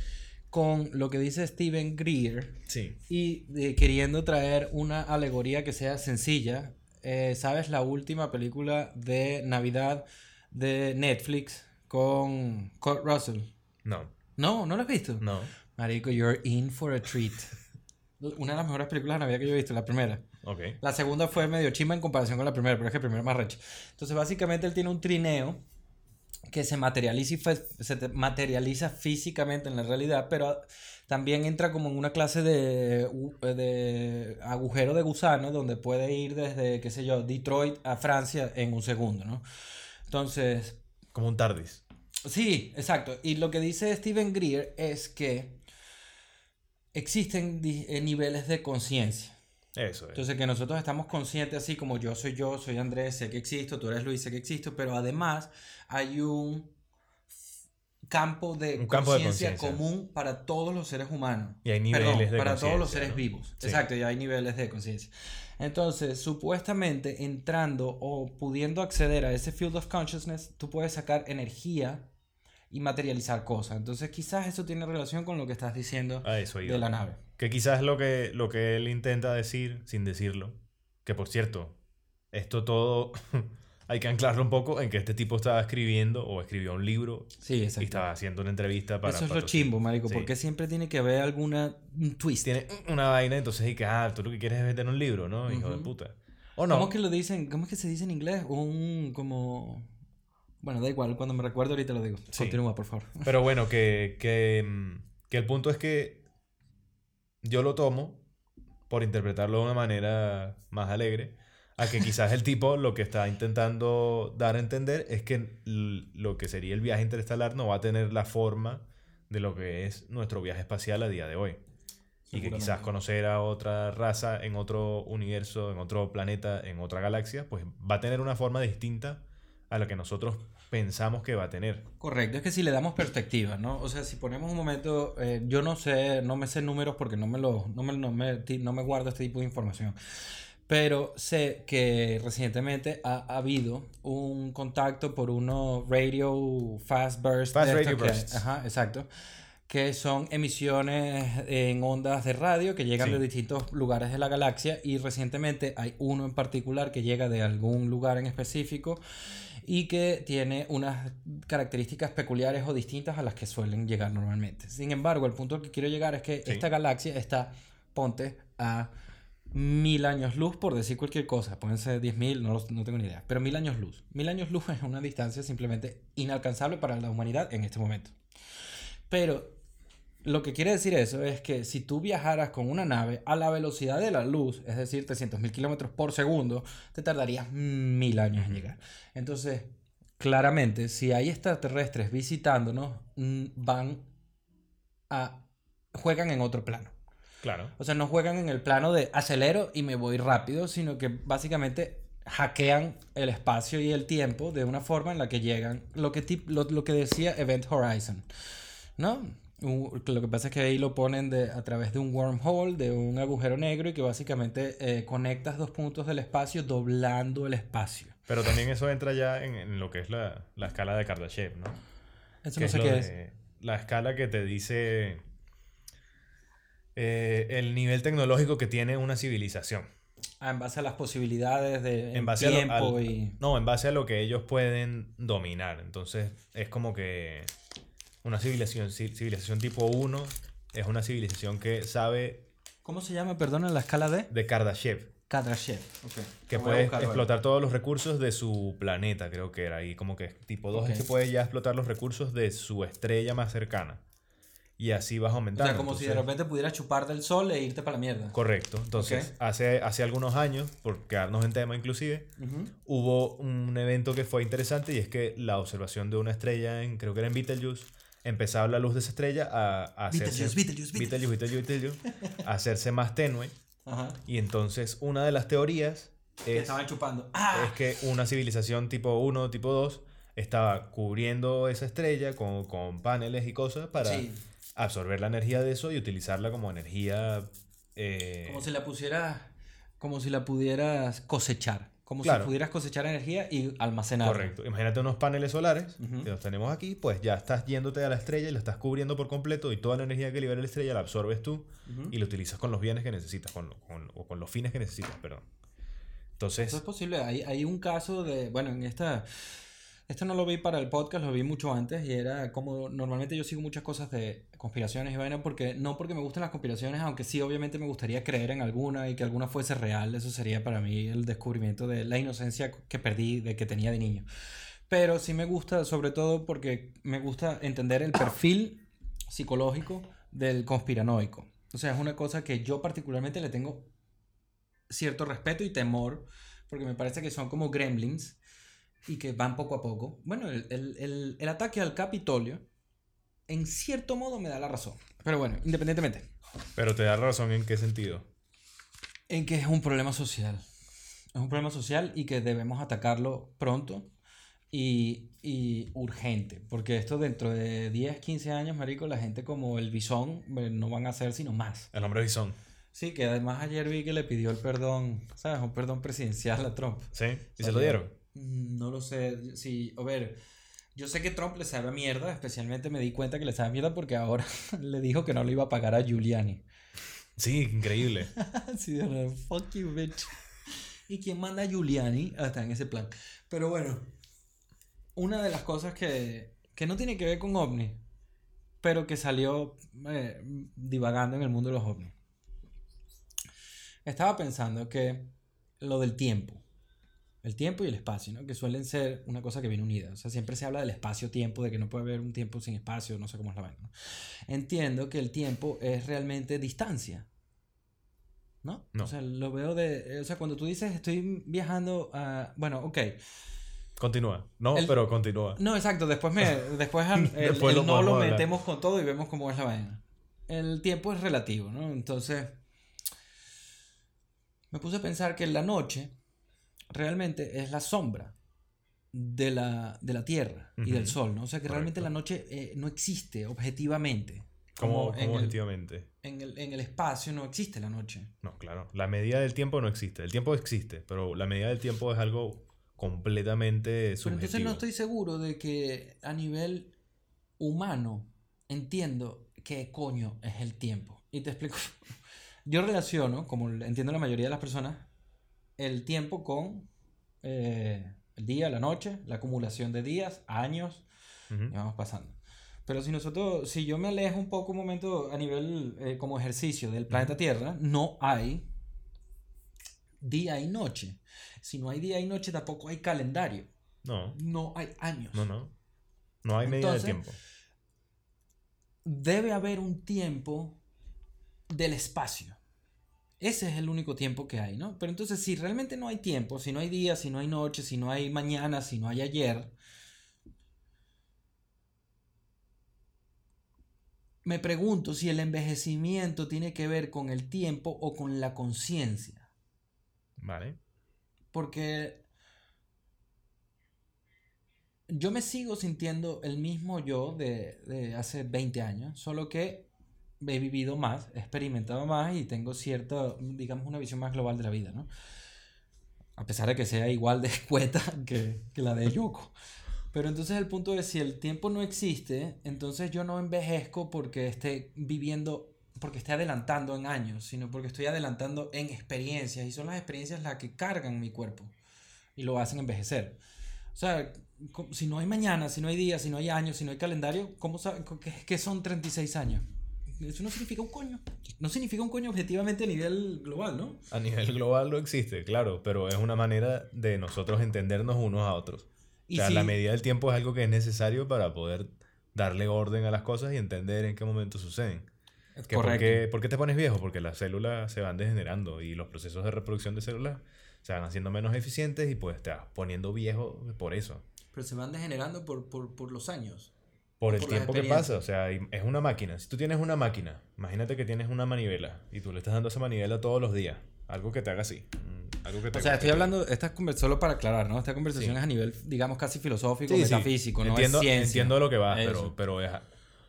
con lo que dice Steven Greer Sí. y de- queriendo traer una alegoría que sea sencilla. Eh, ¿Sabes la última película de Navidad de Netflix con Kurt Russell? No, No, ¿no la has visto? no. Marico, you're in for a treat. Una de las mejores películas de Navidad que yo he visto, la primera. Ok. La segunda fue medio chima en comparación con la primera, pero es que la primera es más recha. Entonces, básicamente, él tiene un trineo que se materializa, y se te- materializa físicamente en la realidad, pero también entra como en una clase de, de agujero de gusano donde puede ir desde, qué sé yo, Detroit a Francia en un segundo, ¿no? Entonces, Como un TARDIS. Sí, exacto. Y lo que dice Steven Greer es que existen eh, niveles de conciencia. Eso es. Entonces que nosotros estamos conscientes así como yo soy yo, soy Andrés, sé que existo, tú eres Luis, sé que existo, pero además hay un campo de conciencia común para todos los seres humanos. Y hay niveles Perdón, de para todos los seres ¿no? vivos. Sí. Exacto, y hay niveles de conciencia. Entonces, supuestamente entrando o pudiendo acceder a ese field of consciousness, tú puedes sacar energía y materializar cosas. Entonces, quizás eso tiene relación con lo que estás diciendo A eso iba. de la nave. Que quizás lo que, lo que él intenta decir sin decirlo. Que por cierto, esto todo hay que anclarlo un poco en que este tipo estaba escribiendo o escribió un libro Sí, y estaba haciendo una entrevista para. Eso es lo chimbo, marico, Sí. porque siempre tiene que haber alguna un twist. Tiene una vaina, entonces y que, ah, tú lo que quieres es vender un libro, ¿no? Hijo de puta. O no. ¿Cómo que lo dicen? ¿Cómo es que se dice en inglés? Un como bueno, da igual, cuando me recuerdo ahorita lo digo. Sí. Continúa, por favor. Pero bueno, que, que, mm, que el punto es que yo lo tomo por interpretarlo de una manera más alegre, a que quizás el tipo lo que está intentando dar a entender es que lo que sería el viaje interestelar no va a tener la forma de lo que es nuestro viaje espacial a día de hoy. Y que quizás conocer a otra raza en otro universo, en otro planeta, en otra galaxia, pues va a tener una forma distinta a la que nosotros pensamos que va a tener. Correcto, es que si le damos perspectiva, ¿no? O sea, si ponemos un momento, eh, yo no sé, no me sé números porque no me lo, no me, no me, no me guardo este tipo de información. Pero sé que recientemente ha, ha habido un contacto por unos radio fast burst. Fast radio que- bursts. ajá, exacto. Que son emisiones en ondas de radio que llegan Sí. de distintos lugares de la galaxia. Y recientemente hay uno en particular que llega de algún lugar en específico y que tiene unas características peculiares o distintas a las que suelen llegar normalmente. Sin embargo, el punto al que quiero llegar es que Sí. esta galaxia está, ponte, a mil años luz, por decir cualquier cosa. Pueden ser 10.000, no, los- no tengo ni idea. Pero mil años luz. Mil años luz es una distancia simplemente inalcanzable para la humanidad en este momento. Pero lo que quiere decir eso es que si tú viajaras con una nave a la velocidad de la luz, es decir, 300.000 kilómetros por segundo, te tardarías mil años en llegar. Entonces, claramente, si hay extraterrestres visitándonos, mm, van a. juegan en otro plano. Claro. O sea, no juegan en el plano de acelero y me voy rápido, sino que básicamente hackean el espacio y el tiempo de una forma en la que llegan, lo que, lo, lo que decía Event Horizon, ¿no? Un- Lo que pasa es que ahí lo ponen de, a través de un wormhole, de un agujero negro y que básicamente eh, conectas dos puntos del espacio doblando el espacio. Pero también eso entra ya en, en lo que es la, la escala de Kardashev, ¿no? Eso no sé qué de- es. La escala que te dice eh, el nivel tecnológico que tiene una civilización. Ah, en base a las posibilidades de En base a lo- tiempo al- y... No, en base a lo que ellos pueden dominar. Entonces, es como que una civilización, ci- civilización tipo 1 es una civilización que sabe ¿Cómo se llama, perdón, en la escala de? de Kardashev. Kardashev. Ok. Que Lo puede buscar explotar todos los recursos de su planeta, creo que era. Y como que tipo 2 Ok. es que puede ya explotar los recursos de su estrella más cercana. Y así vas O aumentando. sea, como si de Entonces- repente pudieras chupar del sol e irte para la mierda. Correcto. Entonces, Ok. hace, hace algunos años, por quedarnos en tema inclusive, Ujú. hubo un evento que fue interesante y es que la observación de una estrella, en, creo que era en Betelgeuse, empezaba la luz de esa estrella a, a hacerse... A más tenue. Ajá. Y entonces, una de las teorías Que es, estaban chupando. ¡Ah! es que una civilización tipo 1 tipo 2 estaba cubriendo esa estrella con, con paneles y cosas para Sí. absorber la energía de eso y utilizarla como energía... eh, Como si la pusieras. Como si la pudieras cosechar. Como Claro. si pudieras cosechar energía y almacenarla. Correcto. Imagínate unos paneles solares que los tenemos aquí, pues ya estás yéndote a la estrella y la estás cubriendo por completo y toda la energía que libera la estrella la absorbes tú y la utilizas con los bienes que necesitas, con, con- o con los fines que necesitas, perdón. Entonces, Eso es posible. Hay, hay un caso de. Bueno, en esta. Esto no lo vi para el podcast, lo vi mucho antes y era como normalmente yo sigo muchas cosas de conspiraciones y vaina porque no porque me gustan las conspiraciones, aunque sí obviamente me gustaría creer en alguna y que alguna fuese real, eso sería para mí el descubrimiento de la inocencia que perdí de que tenía de niño. Pero sí me gusta sobre todo porque me gusta entender el perfil psicológico del conspiranoico. O sea, es una cosa que yo particularmente le tengo cierto respeto y temor, porque me parece que son como gremlins y que van poco a poco. Bueno, el, el- el- el ataque al Capitolio, en cierto modo, me da la razón. Pero bueno, independientemente, pero te da razón en qué sentido. en que es un problema social. Es un problema social y que debemos atacarlo pronto y, y urgente. Porque esto dentro de 10, 15 años, marico, la gente como el bisón eh, no van a ser sino más. El hombre bisón. Sí, que además ayer vi que le pidió el perdón, ¿sabes? Un perdón presidencial a Trump. ¿Sí? ¿Y se lo dieron? Mm, No lo sé. Sí, a ver. Yo sé que Trump le sabe a mierda, especialmente me di cuenta que le sabe a mierda porque ahora le dijo que no le iba a pagar a Giuliani. Sí, increíble. sí, de verdad, fuck you, bitch. ¿Y quién manda a Giuliani? Hasta en ese plan. Pero bueno, una de las cosas que, que no tiene que ver con ovnis, pero que salió eh, divagando en el mundo de los ovnis. Estaba pensando que lo del tiempo, el tiempo y el espacio, ¿no? Que suelen ser una cosa que viene unida. O sea, siempre se habla del espacio-tiempo, de que no puede haber un tiempo sin espacio, no sé cómo es la vaina. ¿no? Entiendo que el tiempo es realmente distancia. ¿No? No. O sea, lo veo de... O sea, cuando tú dices estoy viajando a... Bueno, ok. Continúa. No, El- pero continúa. No, exacto. Después, me, después, el, Después el lo no lo hablar. metemos con todo y vemos cómo es la vaina. El tiempo es relativo, ¿no? Entonces, me puse a pensar que la noche realmente es la sombra de la, de la Tierra y del. Sol, ¿no? O sea, que realmente la noche eh, no existe objetivamente. ¿Cómo, Como en el, objetivamente? en, el, en el espacio no existe la noche. No, claro. La medida del tiempo no existe. El tiempo existe, pero la medida del tiempo es algo completamente Pero subjetivo. entonces no estoy seguro de que a nivel humano entiendo qué coño es el tiempo. Y te explico. Yo relaciono, como entiendo la mayoría de las personas, el tiempo con eh, el día, la noche, la acumulación de días, años, Ujú. y vamos pasando. Pero si nosotros, si yo me alejo un poco un momento a nivel eh, como ejercicio del planeta Tierra, no hay día y noche. Si no hay día y noche, tampoco hay calendario. No, No hay años. no, no. No hay medida Entonces, tiempo. Debe haber un tiempo del espacio. Ese es el único tiempo que hay, ¿no? Pero entonces, si realmente no hay tiempo, si no hay día, si no hay noche, si no hay mañana, si no hay ayer, me pregunto si el envejecimiento tiene que ver con el tiempo o con la conciencia. Vale. Porque yo me sigo sintiendo el mismo yo de, de hace 20 años, solo que he vivido más, he experimentado más y tengo cierta, digamos, una visión más global de la vida, ¿no? A pesar de que sea igual de escueta que, que la de Yoko. Pero entonces el punto es, si el tiempo no existe, entonces yo no envejezco porque esté viviendo, porque esté adelantando en años, sino porque estoy adelantando en experiencias y son las experiencias las que cargan mi cuerpo y lo hacen envejecer. O sea, si no hay mañana, si no hay día, si no hay años, si no hay calendario, ¿cómo qué, qué son 36 años? Eso no significa un coño. No significa un coño objetivamente a nivel global, ¿no? A nivel global no existe, claro, pero es una manera de nosotros entendernos unos a otros. Y o sea, si- la medida del tiempo es algo que es necesario para poder darle orden a las cosas y entender en qué momento suceden. Que ¿por, Correcto. qué, por qué te pones viejo? Porque las células se van degenerando y los procesos de reproducción de células se van haciendo menos eficientes y pues te vas poniendo viejo por eso. Pero se van degenerando por, por, por los años. Por el Por tiempo que pasa, o sea, es una máquina. Si tú tienes una máquina, imagínate que tienes una manivela y tú le estás dando esa manivela todos los días. Algo que te haga así. mm, Algo que te O sea, estoy te- hablando, esta conver- solo para aclarar, ¿no? Esta conversación Sí. es a nivel, digamos, casi filosófico, Sí, sí. metafísico, no entiendo, es ciencia. Entiendo lo que va, pero, pero es... O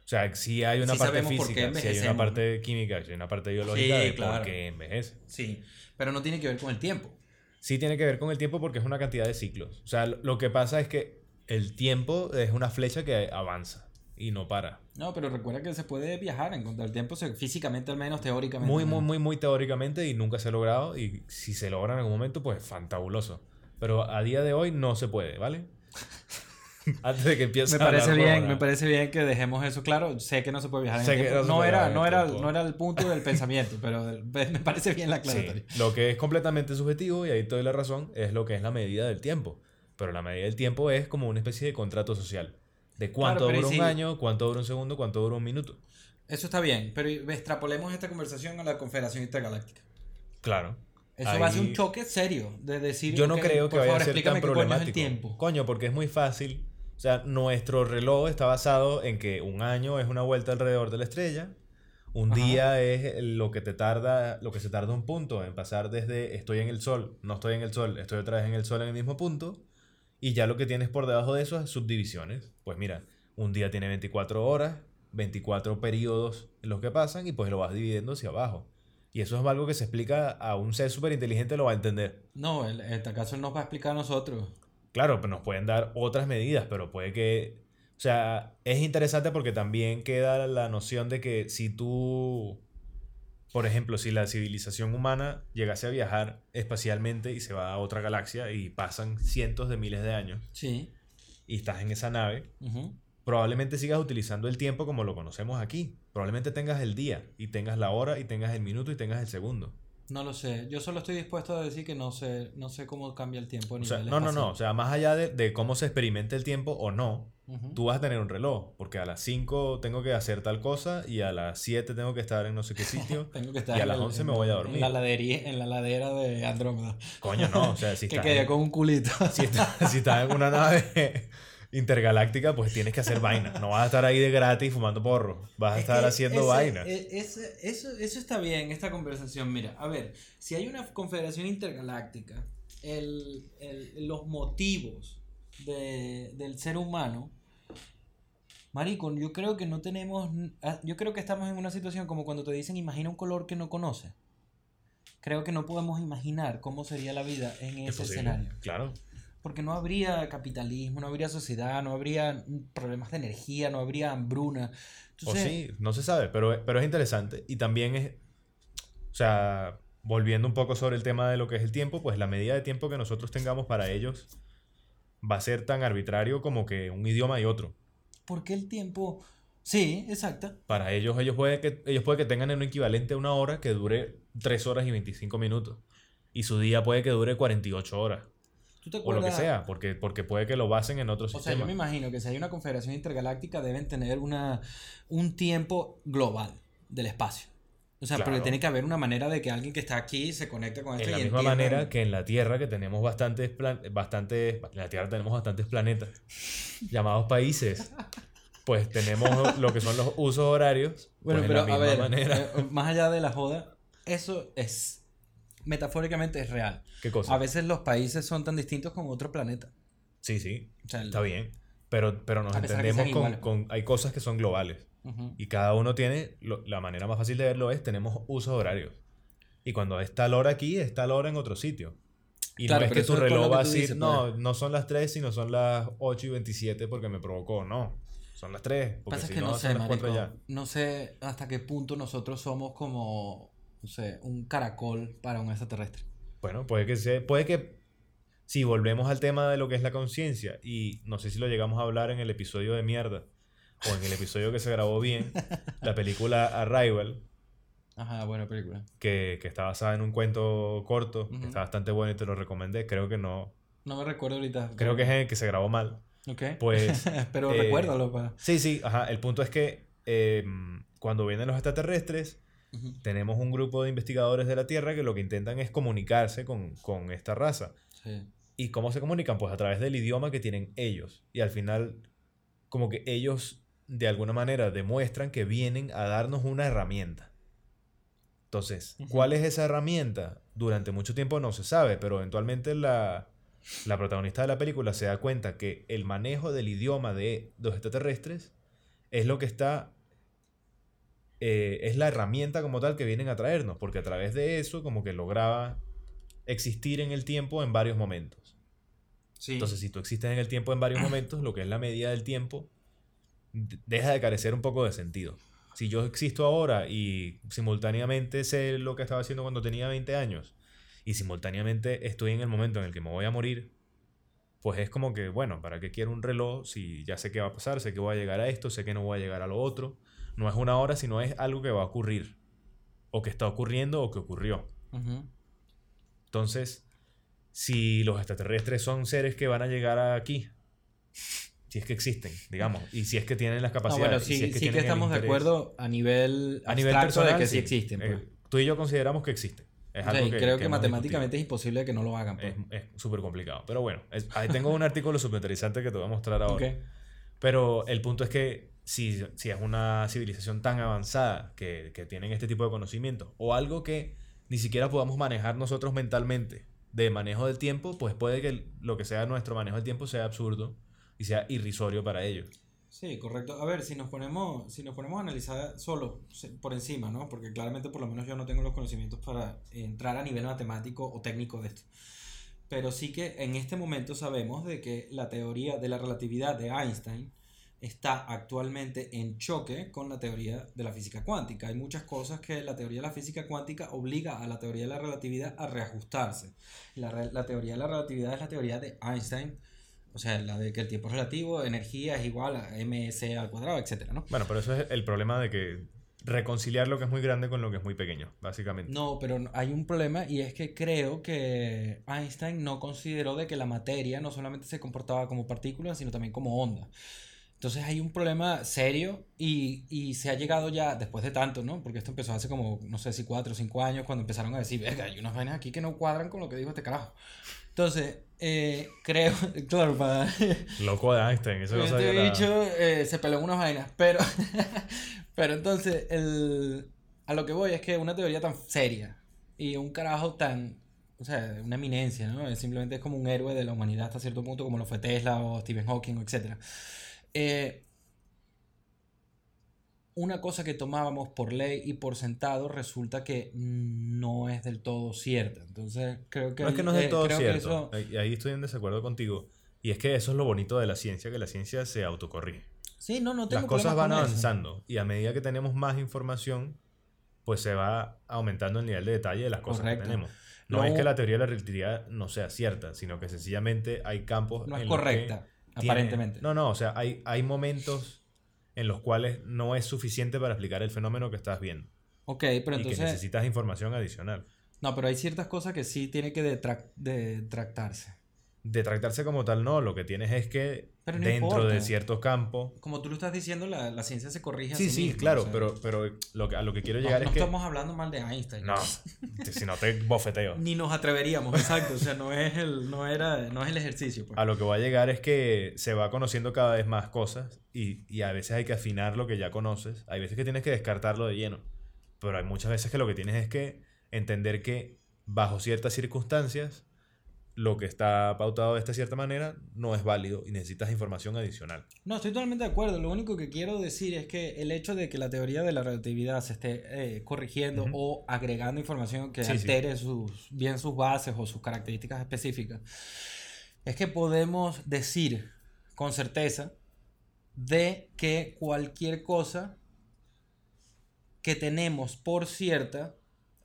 sea, sí hay una Sí parte física, sí hay una parte química, sí hay una parte biológica Sí, de claro. por qué envejece. Sí, pero no tiene que ver con el tiempo. Sí tiene que ver con el tiempo porque es una cantidad de ciclos. O sea, lo que pasa es que el tiempo es una flecha que avanza y no para. No, pero recuerda que se puede viajar en contra del tiempo, físicamente al menos, teóricamente. Muy, muy, muy, muy teóricamente y nunca se ha logrado. Y si se logra en algún momento, pues fantabuloso. Pero a día de hoy no se puede, ¿vale? Antes de que empiece Me a parece bien, me parece bien que dejemos eso claro. Sé que no se puede viajar en el tiempo. no era, no, era, no era el punto del pensamiento, pero me parece bien la Sí, aclaratoria. lo que es completamente subjetivo, y ahí te doy la razón, es lo que es la medida del tiempo. Pero la medida del tiempo es como una especie de contrato social. De cuánto Claro, dura un año, cuánto dura un segundo, cuánto dura un minuto. Eso está bien, pero extrapolemos esta conversación a la Confederación Intergaláctica. Eso Eso va a ser un choque serio de decir. Yo no creo que vaya favor, a ser tan el problemático. tiempo. Coño, porque es muy fácil. O sea, nuestro reloj está basado en que un año es una vuelta alrededor de la estrella. Un Ajá. día es lo que te tarda, lo que se tarda un punto en pasar desde estoy en el sol, no estoy en el sol, estoy otra vez en el sol en el mismo punto. Y ya lo que tienes por debajo de eso es subdivisiones. Pues mira, un día tiene 24 horas, 24 periodos en los que pasan y pues lo vas dividiendo hacia abajo. Y eso es algo que se explica a un ser súper inteligente, lo va a entender. No, en este caso él nos va a explicar a nosotros. Claro, pues nos pueden dar otras medidas, pero puede que... O sea, es interesante porque también queda la noción de que si tú... Por ejemplo, si la civilización humana llegase a viajar espacialmente y se va a otra galaxia y pasan cientos de miles de años Sí. y estás en esa nave, probablemente sigas utilizando el tiempo como lo conocemos aquí. Probablemente tengas el día y tengas la hora y tengas el minuto y tengas el segundo. No lo sé. Yo solo estoy dispuesto a decir que no sé, no sé cómo cambia el tiempo O sea, no, no, no. O sea, más allá de, de cómo se experimente el tiempo o no, tú vas a tener un reloj, porque a las 5 tengo que hacer tal cosa y a las 7 tengo que estar en no sé qué sitio. Tengo que estar y a las el- 11 en me voy a dormir. En la, ladería, en la ladera de Andrómeda. Coño, no, o sea, si que estás, quedé en, con un culito. si, estás, si estás en una nave intergaláctica, pues tienes que hacer vaina. No vas a estar ahí de gratis fumando porro. Vas a Es estar haciendo ese- vaina. e- eso, eso está bien, esta conversación. Mira, a ver, si hay una confederación intergaláctica, el, el- los motivos de- del ser humano, Marico, yo creo que no tenemos. ah, Yo creo que estamos en una situación como cuando te dicen imagina un color que no conoces. Creo que no podemos imaginar cómo sería la vida en Es ese escenario. Claro. Porque no habría capitalismo, no habría sociedad, no habría problemas de energía, no habría hambruna. O Entonces, sí, no se sabe, pero, pero es interesante. Y también es, o sea, volviendo un poco sobre el tema de lo que es el tiempo, pues la medida de tiempo que nosotros tengamos para ellos va a ser tan arbitrario como que un idioma y otro. ¿por qué el tiempo? Sí, exacto. Para ellos, ellos puede que, ellos puede que tengan un equivalente a una hora que dure 3 horas y 25 minutos. Y su día puede que dure 48 horas. ¿Tú te O lo que sea, porque, porque puede que lo basen en otro O sea, sistema. yo me imagino que si hay una confederación intergaláctica deben tener una, un tiempo global del espacio. O sea, porque Claro. tiene que haber una manera de que alguien que está aquí se conecte con esto En la y misma entienda- manera que en la Tierra, que tenemos bastantes, plan- bastantes, en la Tierra tenemos bastantes planetas llamados países. pues tenemos lo que son los usos horarios. Bueno, pues, pero a ver, manera. eh, más allá de la joda, eso es, metafóricamente es real. ¿Qué cosa? A veces los países son tan distintos como otro planeta. Sí, sí, O sea, el- está bien. Pero, pero nos entendemos con, iguales. con- Hay cosas que son globales. Y cada uno tiene, lo- la manera más fácil de verlo es, tenemos usos horarios. Y cuando es tal hora aquí, es tal hora en otro sitio. Y Claro, no es pero que tu reloj va a decir, no, pues. no son las 3, sino son las 8 y 27 porque me provocó. No, son las 3. Porque Pasa si que no, no, sé, son las 4 marico, ya. no sé hasta qué punto nosotros somos como, no sé, un caracol para un extraterrestre. Bueno, puede que sea, puede que si volvemos al tema de lo que es la conciencia y no sé si lo llegamos a hablar en el episodio de mierda o en el episodio que se grabó bien, la película Arrival, Ajá, buena película. que, que está basada en un cuento corto, que está bastante bueno y te lo recomendé, creo que no, No me recuerdo ahorita. creo que es en el que se grabó mal. Ok. Pues Pero eh, recuérdalo, pa. sí, sí, ajá, el punto es que eh, cuando vienen los extraterrestres, Tenemos un grupo de investigadores de la Tierra que lo que intentan es comunicarse con, con esta raza. Sí. ¿Y cómo se comunican? Pues a través del idioma que tienen ellos. Y al final, como que ellos de alguna manera demuestran que vienen a darnos una herramienta. Entonces. ¿cuál es esa herramienta? Durante mucho tiempo no se sabe, pero eventualmente la, la protagonista de la película se da cuenta que el manejo del idioma de los extraterrestres es lo que está... eh, es la herramienta como tal que vienen a traernos, porque a través de eso como que lograba existir en el tiempo en varios momentos. Sí. Entonces, si tú existes en el tiempo en varios momentos, lo que es la medida del tiempo, de- deja de carecer un poco de sentido. Si yo existo ahora y simultáneamente sé lo que estaba haciendo cuando tenía 20 años y simultáneamente estoy en el momento en el que me voy a morir, pues es como que, bueno, ¿para qué quiero un reloj si ya sé qué va a pasar, sé que voy a llegar a esto, sé que no voy a llegar a lo otro? No es una hora, sino es algo que va a ocurrir, o que está ocurriendo o que ocurrió. Entonces, si los extraterrestres son seres que van a llegar aquí, si es que existen, digamos, y si es que tienen las No, capacidades, bueno, sí, si es que sí estamos de acuerdo a nivel, a nivel personal de que sí, sí. existen. pues. Eh, tú y yo consideramos que existen. Es O sea, algo y que, creo que, matemáticamente es imposible que no lo hagan. pues. es súper complicado. Pero bueno, es- ahí tengo un artículo súper interesante que te voy a mostrar ahora. Pero el punto es que si, si es una civilización tan avanzada que, que tienen este tipo de conocimientos o algo que ni siquiera podamos manejar nosotros mentalmente de manejo del tiempo, pues puede que lo que sea nuestro manejo del tiempo sea absurdo y sea irrisorio para ellos. Sí, correcto. A ver, si nos ponemos, si nos ponemos a analizar solo por encima, ¿no? Porque claramente por lo menos yo no tengo los conocimientos para entrar a nivel matemático o técnico de esto. Pero sí que en este momento sabemos de que la teoría de la relatividad de Einstein está actualmente en choque con la teoría de la física cuántica. Hay muchas cosas que la teoría de la física cuántica obliga a la teoría de la relatividad a reajustarse. La, re- la teoría de la relatividad es la teoría de Einstein, o sea, la de que el tiempo es relativo, energía es igual a ms al cuadrado, etcétera, ¿no? Bueno, pero eso es el problema de que reconciliar lo que es muy grande con lo que es muy pequeño, básicamente. No, pero hay un problema y es que creo que Einstein no consideró de que la materia no solamente se comportaba como partícula, sino también como onda. Entonces hay un problema serio y, y se ha llegado ya, después de tanto, ¿no? Porque esto empezó hace como, no sé si cuatro o cinco años, cuando empezaron a decir, venga, hay unas vainas aquí que no cuadran con lo que dijo este carajo. Entonces, eh, creo, claro, para... Loco de Einstein, eso no Este sabía nada. bicho eh, se peló en unas vainas, pero, pero entonces, el, a lo que voy es que una teoría tan seria y un carajo tan, o sea, una eminencia, ¿no? Simplemente es como un héroe de la humanidad hasta cierto punto, como lo fue Tesla o Stephen Hawking, etc. Eh, una cosa que tomábamos por ley y por sentado resulta que no es del todo cierta. Entonces, creo que... No es que no es del eh, todo cierto. eso- Ahí- estoy en desacuerdo contigo. Y es que eso es lo bonito de la ciencia, que la ciencia se autocorrige. Sí, no, no tengo Las cosas van eso. avanzando y a medida que tenemos más información, pues se va aumentando el nivel de detalle de las cosas Correcto. que tenemos. No es que la teoría de la relatividad no sea cierta, sino que sencillamente hay campos No es en correcta, tiene- aparentemente. No, no, o sea, hay, hay momentos en los cuales no es suficiente para explicar el fenómeno que estás viendo Ok, pero y que entonces... necesitas información adicional. No, pero hay ciertas cosas que sí tiene que detrac- detractarse. Detractarse como tal no, lo que tienes es que Pero no dentro importa. de ciertos campos... Como tú lo estás diciendo, la, la ciencia se corrige a Sí, sí, sí, claro, o sea, pero, pero lo que, a lo que quiero no, llegar no es que... estamos hablando mal de Einstein. No, si no te bofeteo. Ni nos atreveríamos, exacto. O sea, no es el, no era, no es el ejercicio. pues. A lo que voy a llegar es que se va conociendo cada vez más cosas y, y a veces hay que afinar lo que ya conoces. Hay veces que tienes que descartarlo de lleno. Pero hay muchas veces que lo que tienes es que entender que bajo ciertas circunstancias lo que está pautado de esta cierta manera no es válido y necesitas información adicional. No, estoy totalmente de acuerdo. Lo único que quiero decir es que el hecho de que la teoría de la relatividad se esté eh, corrigiendo o agregando información que Sí, sí. altere sus, bien sus bases o sus características específicas, es que podemos decir con certeza de que cualquier cosa que tenemos por cierta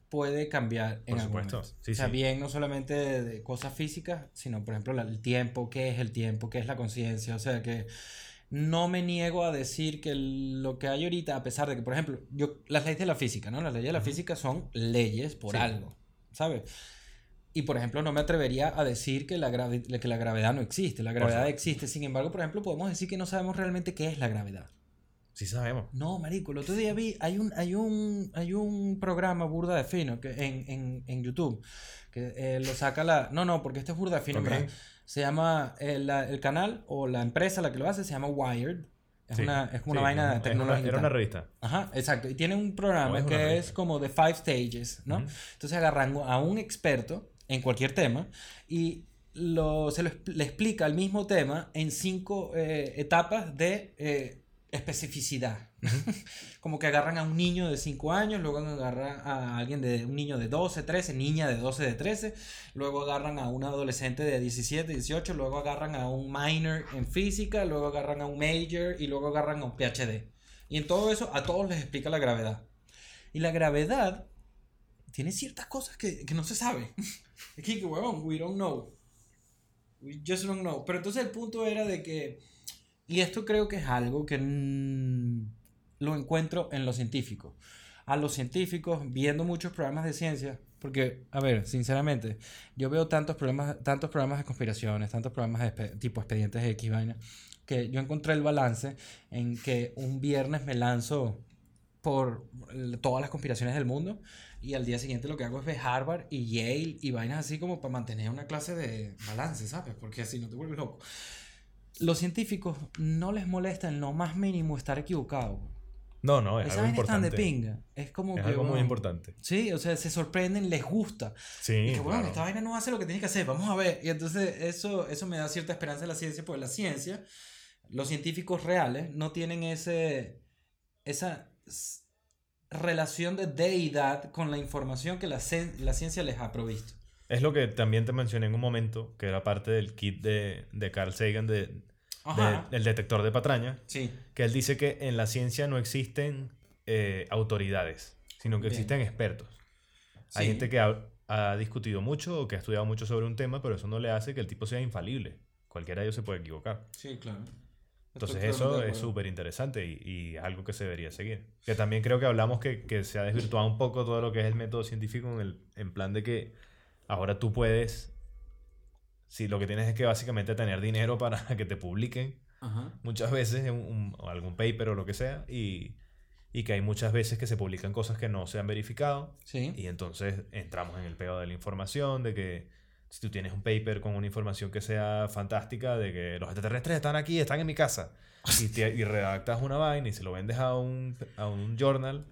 puede cambiar en Por algún supuesto. momento. Sí, o sea, sí. bien no solamente de, de cosas físicas, sino por ejemplo la- el tiempo, qué es el tiempo, qué es la conciencia, o sea que no me niego a decir que lo que hay ahorita, a pesar de que, por ejemplo, yo, las leyes de la física, ¿no? Las leyes de la física son leyes por Sí. algo, ¿sabes? Y por ejemplo, no me atrevería a decir que la, que la gravedad no existe. La gravedad existe. Sin embargo, por ejemplo, podemos decir que no sabemos realmente qué es la gravedad. Sí sabemos. No, marico, el otro día vi, hay un, hay un, hay un programa burda de fino que en, en, en YouTube que eh, lo saca la... No, no, porque este es burda de fino, Ok. ¿verdad? Se llama, el, la- el canal o la empresa la que lo hace se llama Wired. Es, Sí. una, es como una Sí, vaina es una- tecnológica. Era una revista. Ajá, exacto. Y tiene un programa O es una que revista. es como de five stages, ¿no? Ujú. Entonces agarran a un experto en cualquier tema y lo, se lo, le explica el mismo tema en cinco eh, etapas de eh, especificidad. como que agarran a un niño de 5 años, luego agarran a alguien de un niño de 12, 13, niña de 12, de 13, luego agarran a un adolescente de 17, 18, luego agarran a un minor en física, luego agarran a un major y luego agarran a un PhD. Y en todo eso a todos les explica la gravedad. Y la gravedad tiene ciertas cosas que, que no se sabe. Es que, huevón, we don't know. We just don't know. Pero entonces el punto era de que, y esto creo que es algo que lo encuentro en los científicos. A los científicos, viendo muchos programas de ciencia, porque, a ver, sinceramente, yo veo tantos programas, tantos programas de conspiraciones, tantos programas de tipo expedientes X, vaina, que yo encontré el balance en que un viernes me lanzo por todas las conspiraciones del mundo y al día siguiente lo que hago es ver Harvard y Yale y vainas así como para mantener una clase de balance, ¿sabes? Porque así no te vuelves loco. Los científicos no les molesta en lo más mínimo estar equivocados. No, no, es Esa algo vaina es tan de importante. pinga. Es como Es que... algo muy importante. Sí, o sea, se sorprenden, les gusta. Sí, Y que bueno, claro. esta vaina no hace lo que tiene que hacer, vamos a ver. Y entonces eso, eso me da cierta esperanza en la ciencia, porque la ciencia, los científicos reales, no tienen ese, esa relación de deidad con la información que la, la ciencia les ha provisto. Es lo que también te mencioné en un momento, que era parte del kit de, de Carl Sagan, de, de- el detector de patraña, Sí. que él dice que en la ciencia no existen eh, autoridades, sino que Bien. existen expertos. Hay gente que ha, ha discutido mucho o que ha estudiado mucho sobre un tema, pero eso no le hace que el tipo sea infalible. Cualquiera de ellos se puede equivocar. Sí, claro. Entonces Estoy eso es súper interesante y, y algo que se debería seguir. Que también creo que hablamos que, que se ha desvirtuado un poco todo lo que es el método científico en, el, en plan de que ahora tú puedes, si lo que tienes es que básicamente tener dinero para que te publiquen Ajá. muchas veces en un- algún paper o lo que sea y, y que hay muchas veces que se publican cosas que no se han verificado Sí. y entonces entramos en el pedo de la información, de que si tú tienes un paper con una información que sea fantástica, de que los extraterrestres están aquí, están en mi casa, y, te- y redactas una vaina y se lo vendes a un, a un journal,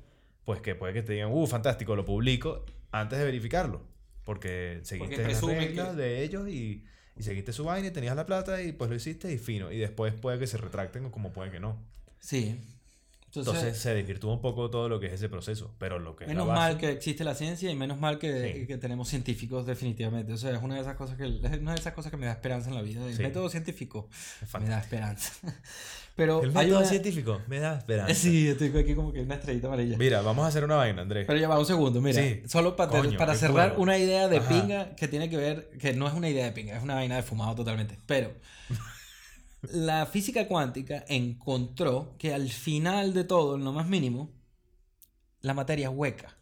pues que puede que te digan, uh, fantástico, lo publico antes de verificarlo, porque seguiste las presumen reglas que- de ellos y, y seguiste su vaina y tenías la plata y pues lo hiciste y fino, y después puede que se retracten o como puede que no. Sí. Entonces, Entonces se desvirtúa un poco todo lo que es ese proceso, pero lo que es la menos base- mal que existe la ciencia y menos mal que, Sí. que tenemos científicos definitivamente. O sea, es una de esas cosas que es una de esas cosas que me da esperanza en la vida. El Sí. método científico Es me da esperanza. Pero El método una... científico me da esperanza. Sí, estoy aquí como que una estrellita amarilla. Mira, vamos a hacer una vaina, Andrés. Pero ya va un segundo, mira. Sí. Solo pa- te- Coño, para cerrar una idea de Ajá. pinga que tiene que ver, que no es una idea de pinga, es una vaina de fumado totalmente. Pero la física cuántica encontró que al final de todo, en lo más mínimo, la materia es hueca.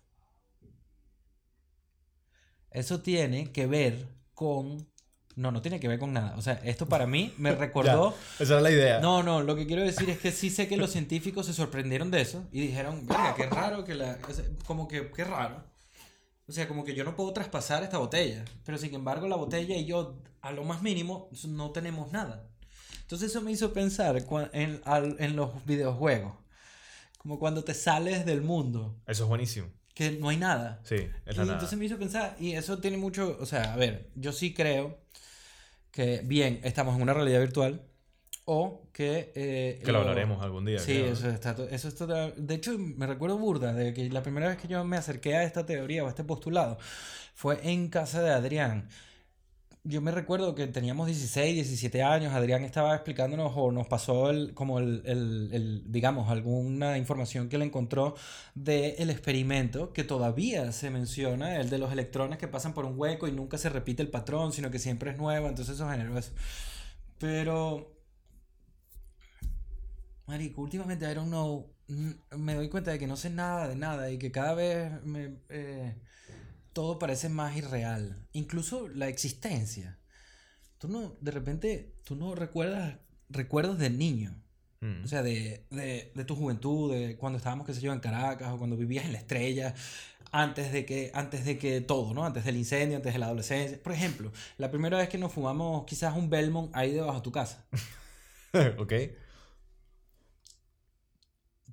Eso tiene que ver con No, no tiene que ver con nada. O sea, esto para mí me recordó... Ya, esa es la idea. No, no, lo que quiero decir es que sí sé que los científicos se sorprendieron de eso y dijeron, venga, qué raro que la... Como que, qué raro. O sea, como que yo no puedo traspasar esta botella, pero sin embargo la botella y yo, a lo más mínimo, no tenemos nada. Entonces eso me hizo pensar en, en los videojuegos, como cuando te sales del mundo. Eso es buenísimo que no hay nada. Sí, es y entonces me hizo pensar, y eso tiene mucho, o sea, a ver, yo sí creo que bien, estamos en una realidad virtual o que... Eh, que lo, hablaremos algún día. Sí, eso está, eso está... De hecho, me recuerdo burda de que la primera vez que yo me acerqué a esta teoría o a este postulado fue en casa de Adrián yo me recuerdo que teníamos 16, 17 años, Adrián estaba explicándonos o nos pasó el, como el, el, el digamos, alguna información que él encontró del experimento que todavía se menciona, el de los electrones que pasan por un hueco y nunca se repite el patrón, sino que siempre es nuevo, entonces eso generó eso. Pero, Marico, últimamente, I don't me doy cuenta de que no sé nada de nada y que cada vez me... Eh, todo parece más irreal. Incluso la existencia. Tú no, de repente, tú no recuerdas recuerdos del niño. Mm. O sea, de, de, de, tu juventud, de cuando estábamos, qué sé yo, en Caracas o cuando vivías en la estrella, antes de que, antes de que todo, ¿no? Antes del incendio, antes de la adolescencia. Por ejemplo, la primera vez que nos fumamos quizás un Belmont ahí debajo de tu casa. ok.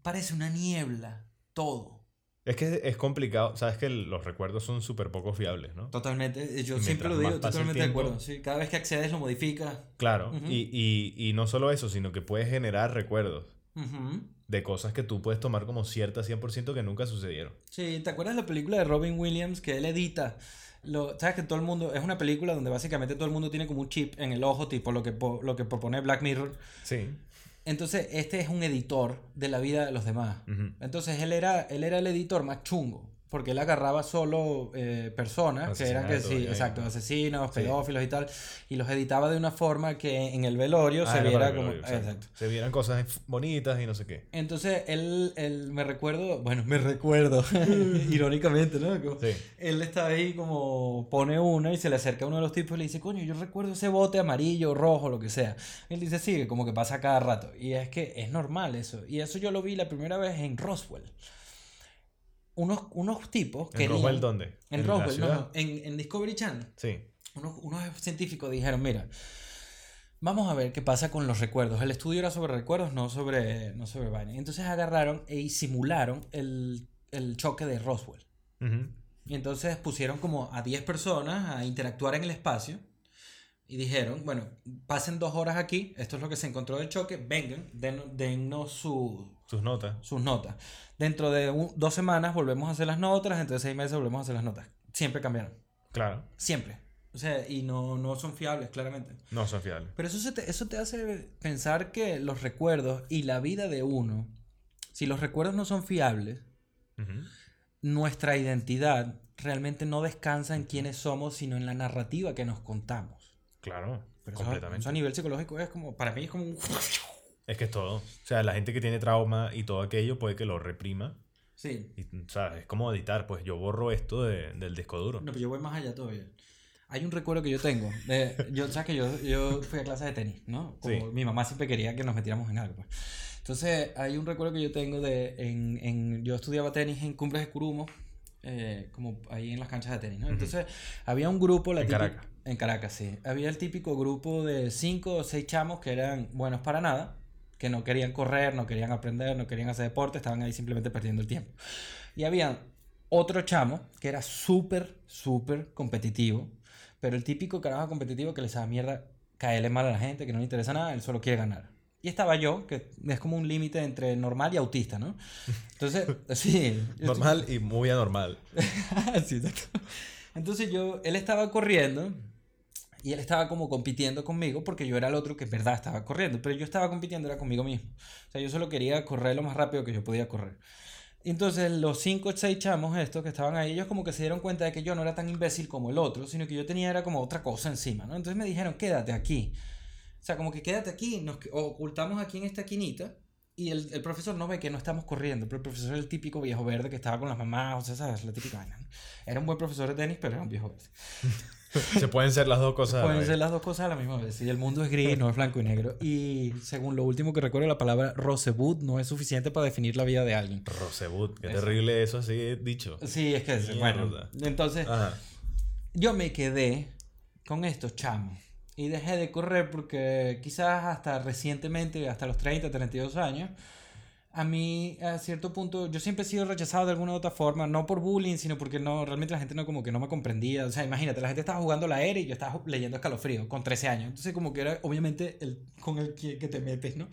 Parece una niebla, todo. Es que es complicado, sabes que los recuerdos son súper poco fiables, ¿no? Totalmente, eh, yo siempre lo digo, totalmente de acuerdo. Sí, cada vez que accedes lo modificas. Claro, y, y, y, no solo eso, sino que puedes generar recuerdos de cosas que tú puedes tomar como ciertas 100% que nunca sucedieron. Sí, ¿te acuerdas de la película de Robin Williams que él edita? Lo, Sabes que todo el mundo, es una película donde básicamente todo el mundo tiene como un chip en el ojo, tipo lo que, lo que propone Black Mirror. Sí. Entonces, este es un editor de la vida de los demás. Entonces, él era, él era el editor más chungo porque él agarraba solo eh, personas que eran que sí, exacto, asesinos, pedófilos y tal, y los editaba de una forma que en el velorio ah, se viera como exacto. se vieran cosas bonitas y no sé qué. Entonces él, él me recuerdo, bueno, me recuerdo irónicamente, ¿no? sí. Él está ahí como pone una y se le acerca a uno de los tipos y le dice, "Coño, yo recuerdo ese bote amarillo, rojo, lo que sea." Él dice, "Sí, como que pasa cada rato." Y es que es normal eso. Y eso yo lo vi la primera vez en Roswell unos, unos tipos ¿En Roswell dónde? En, Roswell, no, en, en, Discovery Channel. Sí. Unos, unos científicos dijeron, mira, vamos a ver qué pasa con los recuerdos. El estudio era sobre recuerdos, no sobre, no sobre vaina. Entonces agarraron y simularon el, el choque de Roswell. Y entonces pusieron como a 10 personas a interactuar en el espacio. Y dijeron, bueno, pasen dos horas aquí, esto es lo que se encontró del choque, vengan, den, dennos su, sus notas. Sus notas. Dentro de dos semanas volvemos a hacer las notas, dentro de seis meses volvemos a hacer las notas. Siempre cambiaron. Claro. Siempre. O sea, y no, no son fiables, claramente. No son fiables. Pero eso, te, eso te hace pensar que los recuerdos y la vida de uno, si los recuerdos no son fiables, nuestra identidad realmente no descansa en quiénes somos, sino en la narrativa que nos contamos. Claro, completamente. eso a nivel psicológico es como, para mí es como un... Es que es todo. O sea, la gente que tiene trauma y todo aquello puede que lo reprima. Sí. Y, o sea, es como editar, pues yo borro esto de, del disco duro. No, pero yo voy más allá todavía. Hay un recuerdo que yo tengo. De, yo, ¿sabes que yo, yo fui a clases de tenis, ¿no? Como mi mamá siempre quería que nos metiéramos en algo. Pues. Entonces, hay un recuerdo que yo tengo de. En, en, yo estudiaba tenis en Cumbres de Curumo, eh, como ahí en las canchas de tenis, ¿no? Entonces, había un grupo. La en Caracas. En Caracas, sí. Había el típico grupo de cinco o seis chamos que eran buenos para nada que no querían correr, no querían aprender, no querían hacer deporte, estaban ahí simplemente perdiendo el tiempo. Y había otro chamo que era súper, súper competitivo, pero el típico carajo competitivo que le sabe mierda caerle mal a la gente, que no le interesa nada, él solo quiere ganar. Y estaba yo, que es como un límite entre normal y autista, ¿no? Entonces, sí. normal y muy anormal. sí, Entonces yo, él estaba corriendo y él estaba como compitiendo conmigo porque yo era el otro que en verdad estaba corriendo, pero yo estaba compitiendo era conmigo mismo. O sea, yo solo quería correr lo más rápido que yo podía correr. Entonces los cinco o seis chamos estos que estaban ahí, ellos como que se dieron cuenta de que yo no era tan imbécil como el otro, sino que yo tenía era como otra cosa encima, ¿no? Entonces me dijeron, quédate aquí. O sea, como que quédate aquí, nos ocultamos aquí en esta quinita y el, el, profesor no ve que no estamos corriendo, pero el profesor es el típico viejo verde que estaba con las mamás, o sea, ¿sabes? La típica vaina. Era un buen profesor de tenis, pero era un viejo verde. Se pueden ser las dos cosas. a la Pueden vez. ser las dos cosas a la misma vez. Y el mundo es gris, no es blanco y negro. Y según lo último que recuerdo, la palabra Rosebud no es suficiente para definir la vida de alguien. Rosebud, qué Eso. terrible eso así dicho. Sí, es que es, bueno. Mierda. Entonces, Ajá. yo me quedé con estos chamos. Y dejé de correr porque quizás hasta recientemente, hasta los 30, 32 años, a mí a cierto punto, yo siempre he sido rechazado de alguna u otra forma, no por bullying, sino porque no, realmente la gente no como que no me comprendía. O sea, imagínate, la gente estaba jugando la era y yo estaba leyendo escalofrío con 13 años. Entonces como que era obviamente el con el que, que te metes, ¿no?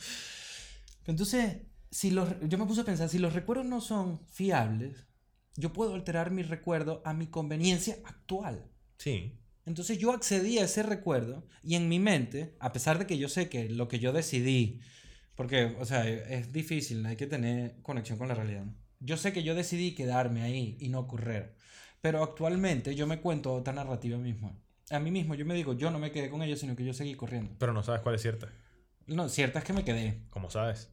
Entonces, si los, yo me puse a pensar, si los recuerdos no son fiables, yo puedo alterar mi recuerdo a mi conveniencia actual. Sí. Entonces yo accedí a ese recuerdo y en mi mente, a pesar de que yo sé que lo que yo decidí, porque, o sea, es difícil, hay que tener conexión con la realidad. Yo sé que yo decidí quedarme ahí y no correr, pero actualmente yo me cuento otra narrativa misma. A mí mismo yo me digo, yo no me quedé con ellos, sino que yo seguí corriendo. Pero no sabes cuál es cierta. No, cierta es que me quedé, ¿Cómo sabes?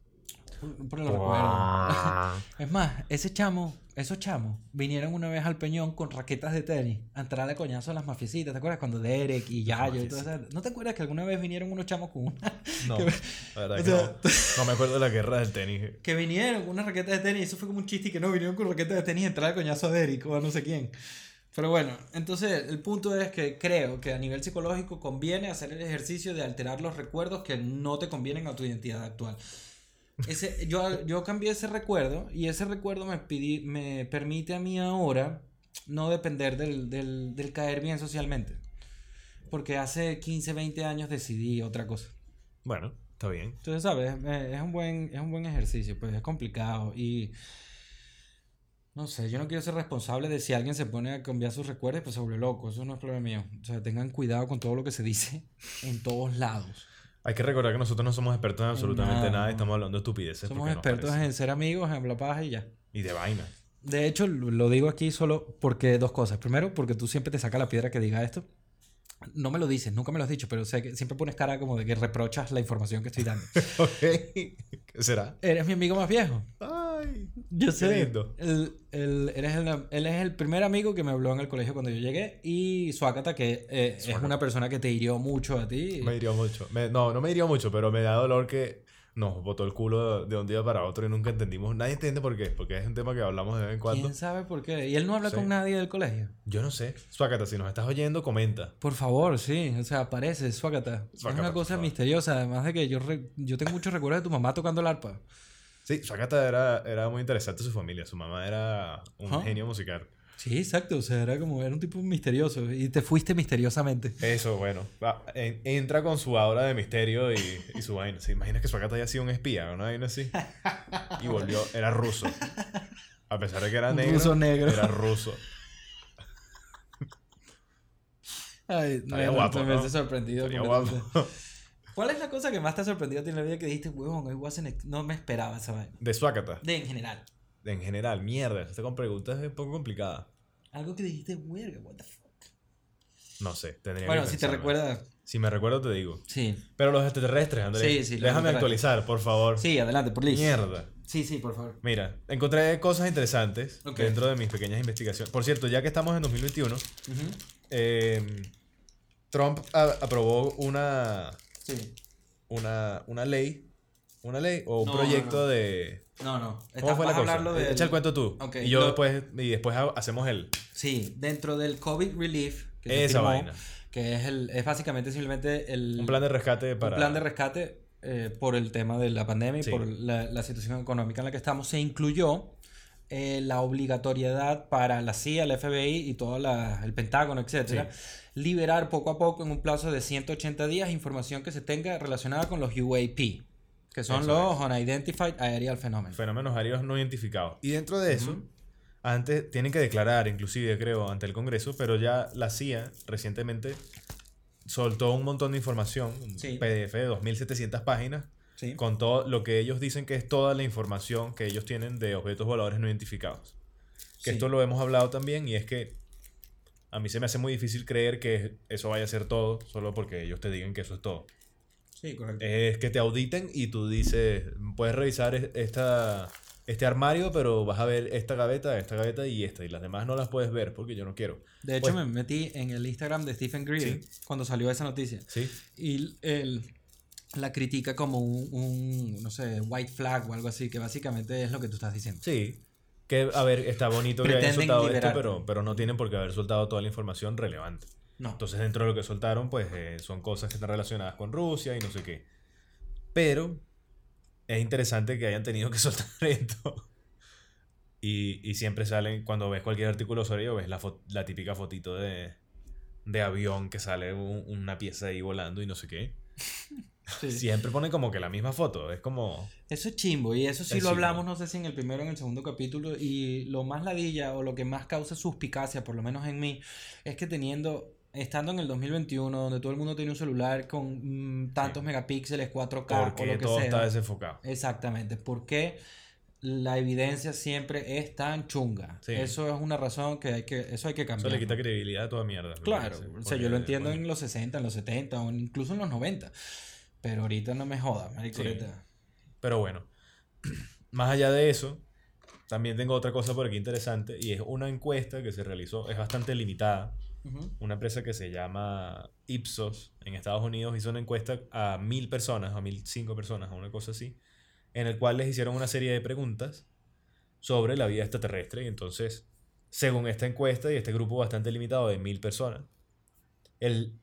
Por el recuerdo. Es más, ese chamo, esos chamos, vinieron una vez al Peñón con raquetas de tenis a entrar de coñazo a las mafiecitas. ¿Te acuerdas cuando Derek y Yayo y todo eso? ¿No te acuerdas que alguna vez vinieron unos chamos con una... No, Que- la verdad o que sea- no. No me acuerdo de la guerra del tenis. Que vinieron con unas raquetas de tenis. Eso fue como un chiste que no, vinieron con raquetas de tenis a entrar de coñazo a Derek o a no sé quién. Pero bueno, entonces el punto es que creo que a nivel psicológico conviene hacer el ejercicio de alterar los recuerdos que no te convienen a tu identidad actual. Ese, yo, yo cambié ese recuerdo y ese recuerdo me, pidi- me permite a mí ahora no depender del, del, del caer bien socialmente. Porque hace 15, 20 años decidí otra cosa. Bueno, está bien. Entonces, ¿sabes? Eh, Es un buen, es un buen ejercicio, pues es complicado y... No sé, yo no quiero ser responsable de si alguien se pone a cambiar sus recuerdos, pues se vuelve loco, eso no es problema mío. O sea, tengan cuidado con todo lo que se dice en todos lados. Hay que recordar que nosotros no somos expertos en absolutamente nada, nada, estamos hablando de estupideces. Somos expertos en ser amigos, en hablar paja y ya. Y de vaina. De hecho, lo digo aquí solo porque dos cosas. Primero, porque tú siempre te sacas la piedra que diga esto. No me lo dices, nunca me lo has dicho, pero sé que siempre pones cara como de que reprochas la información que estoy dando. ok. ¿Qué será? Eres mi amigo más viejo. Yo sé. El, el- eres el, él es el primer amigo que me habló en el colegio cuando yo llegué. Y Suácata, que eh, es una persona que te hirió mucho a ti. Me hirió mucho. Me- no, no me hirió mucho, pero me da dolor que nos botó el culo de un día para otro y nunca entendimos. Nadie entiende por qué, porque es un tema que hablamos de vez en cuando. ¿Quién sabe por qué? Y él no habla Sí. con nadie del colegio. Yo no sé. Suácata, si nos estás oyendo, comenta. Por favor, sí. O sea, aparece, Suácata. Es Suácata, una por cosa misteriosa. Además de que yo, re- yo tengo muchos recuerdos de tu mamá tocando el arpa. Sí, Suácata era, era muy interesante su familia. Su mamá era un genio musical. Sí, exacto. O sea, era como, era un tipo misterioso. Y te fuiste misteriosamente. Eso, bueno. va, en- entra con su aura de misterio y, y su vaina. ¿Se imagina que Suácata haya sido un espía una vaina así? Y volvió, era ruso. A pesar de que era negro, ruso negro. era ruso. Ay, me- guapo, me ¿no? sorprendido. Guapo. ¿Cuál es la cosa que más te ha sorprendido a ti en la vida que dijiste, huevón, no me esperaba esa vaina? De Suácata. De en general. En general, mierda. Esta con preguntas es un poco complicada. Algo que dijiste, verga, what the fuck. No sé, tendría Bueno, que si te recuerdas. Si me recuerdo, te digo. Sí. Pero los extraterrestres, Andrés. Sí, sí, Déjame actualizar, por favor. Sí, adelante, por listo. Mierda. Sí, sí, por favor. Mira, encontré cosas interesantes dentro de mis pequeñas investigaciones. Por cierto, ya que estamos en 2021, Ujú. eh, Trump aprobó una, Sí. una, una ley. ¿Una ley? ¿O un No, proyecto no, de...? No, no. ¿Cómo fue la vas a cosa? hablarlo Echa el cuento tú. Ok, y yo lo- después... Y después ha- hacemos el... Sí, dentro del COVID Relief. Que se Esa firmó, vaina. Que es, el, es básicamente simplemente el. Un plan de rescate un para... plan de rescate eh, por el tema de la pandemia y Sí. por la, la situación económica en la que estamos. Se incluyó eh, la obligatoriedad para la CIA, el FBI y todo la- el Pentágono, etcétera, liberar poco a poco en un plazo de 180 días información que se tenga relacionada con los UAP, que son Eso los Unidentified Aerial Phenomena. fenómenos aéreos no identificados. Y dentro de eso, antes tienen que declarar, inclusive creo, ante el Congreso, pero ya la CIA recientemente soltó un montón de información, un Sí. PDF de 2.700 páginas, Sí. con todo lo que ellos dicen que es toda la información que ellos tienen de objetos voladores no identificados. Que Sí. esto lo hemos hablado también y es que a mí se me hace muy difícil creer que eso vaya a ser todo solo porque ellos te digan que eso es todo. Sí, correcto. Es que te auditen y tú dices, puedes revisar es- esta, este armario, pero vas a ver esta gaveta, esta gaveta y esta. Y las demás no las puedes ver porque yo no quiero. De hecho, Pues- me metí en el Instagram de Stephen Greer Sí. cuando salió esa noticia. Sí. Y él la critica como un, un, no sé, white flag o algo así, que básicamente es lo que tú estás diciendo. Sí. Que, a ver, está bonito que hayan soltado esto, pero, pero no tienen por qué haber soltado toda la información relevante. No. Entonces, dentro de lo que soltaron, pues eh, son cosas que están relacionadas con Rusia y no sé qué. Pero es interesante que hayan tenido que soltar esto. Y, y siempre salen, cuando ves cualquier artículo sobre ello, ves la, la típica fotito de, de avión que sale un- una pieza ahí volando y no sé qué. Sí. Siempre ponen como que la misma foto. Es como. Eso es chimbo, y eso sí Es lo chimbo. hablamos, no sé si en el primero o en el segundo capítulo, y lo más ladilla o lo que más causa suspicacia, por lo menos en mí, es que teniendo, estando en el 2021, donde todo el mundo tiene un celular con mm, tantos Sí. megapíxeles, 4K o Porque lo que todo sea. está desenfocado. Exactamente, ¿por qué la evidencia siempre es tan chunga? Sí. Eso es una razón que hay que, eso hay que Eso cambiar. le quita credibilidad a toda mierda. Claro, parece, o sea, yo lo entiendo en los 60, en los 70 o incluso en los 90, pero ahorita no me jodas, marico, Sí. Pero bueno, más allá de eso, también tengo otra cosa por aquí interesante y es una encuesta que se realizó, es bastante limitada. Una empresa que se llama Ipsos en Estados Unidos hizo una encuesta a mil personas, a mil cinco personas, a una cosa así, en el cual les hicieron una serie de preguntas sobre la vida extraterrestre. Y entonces, según esta encuesta y este grupo bastante limitado de mil personas, el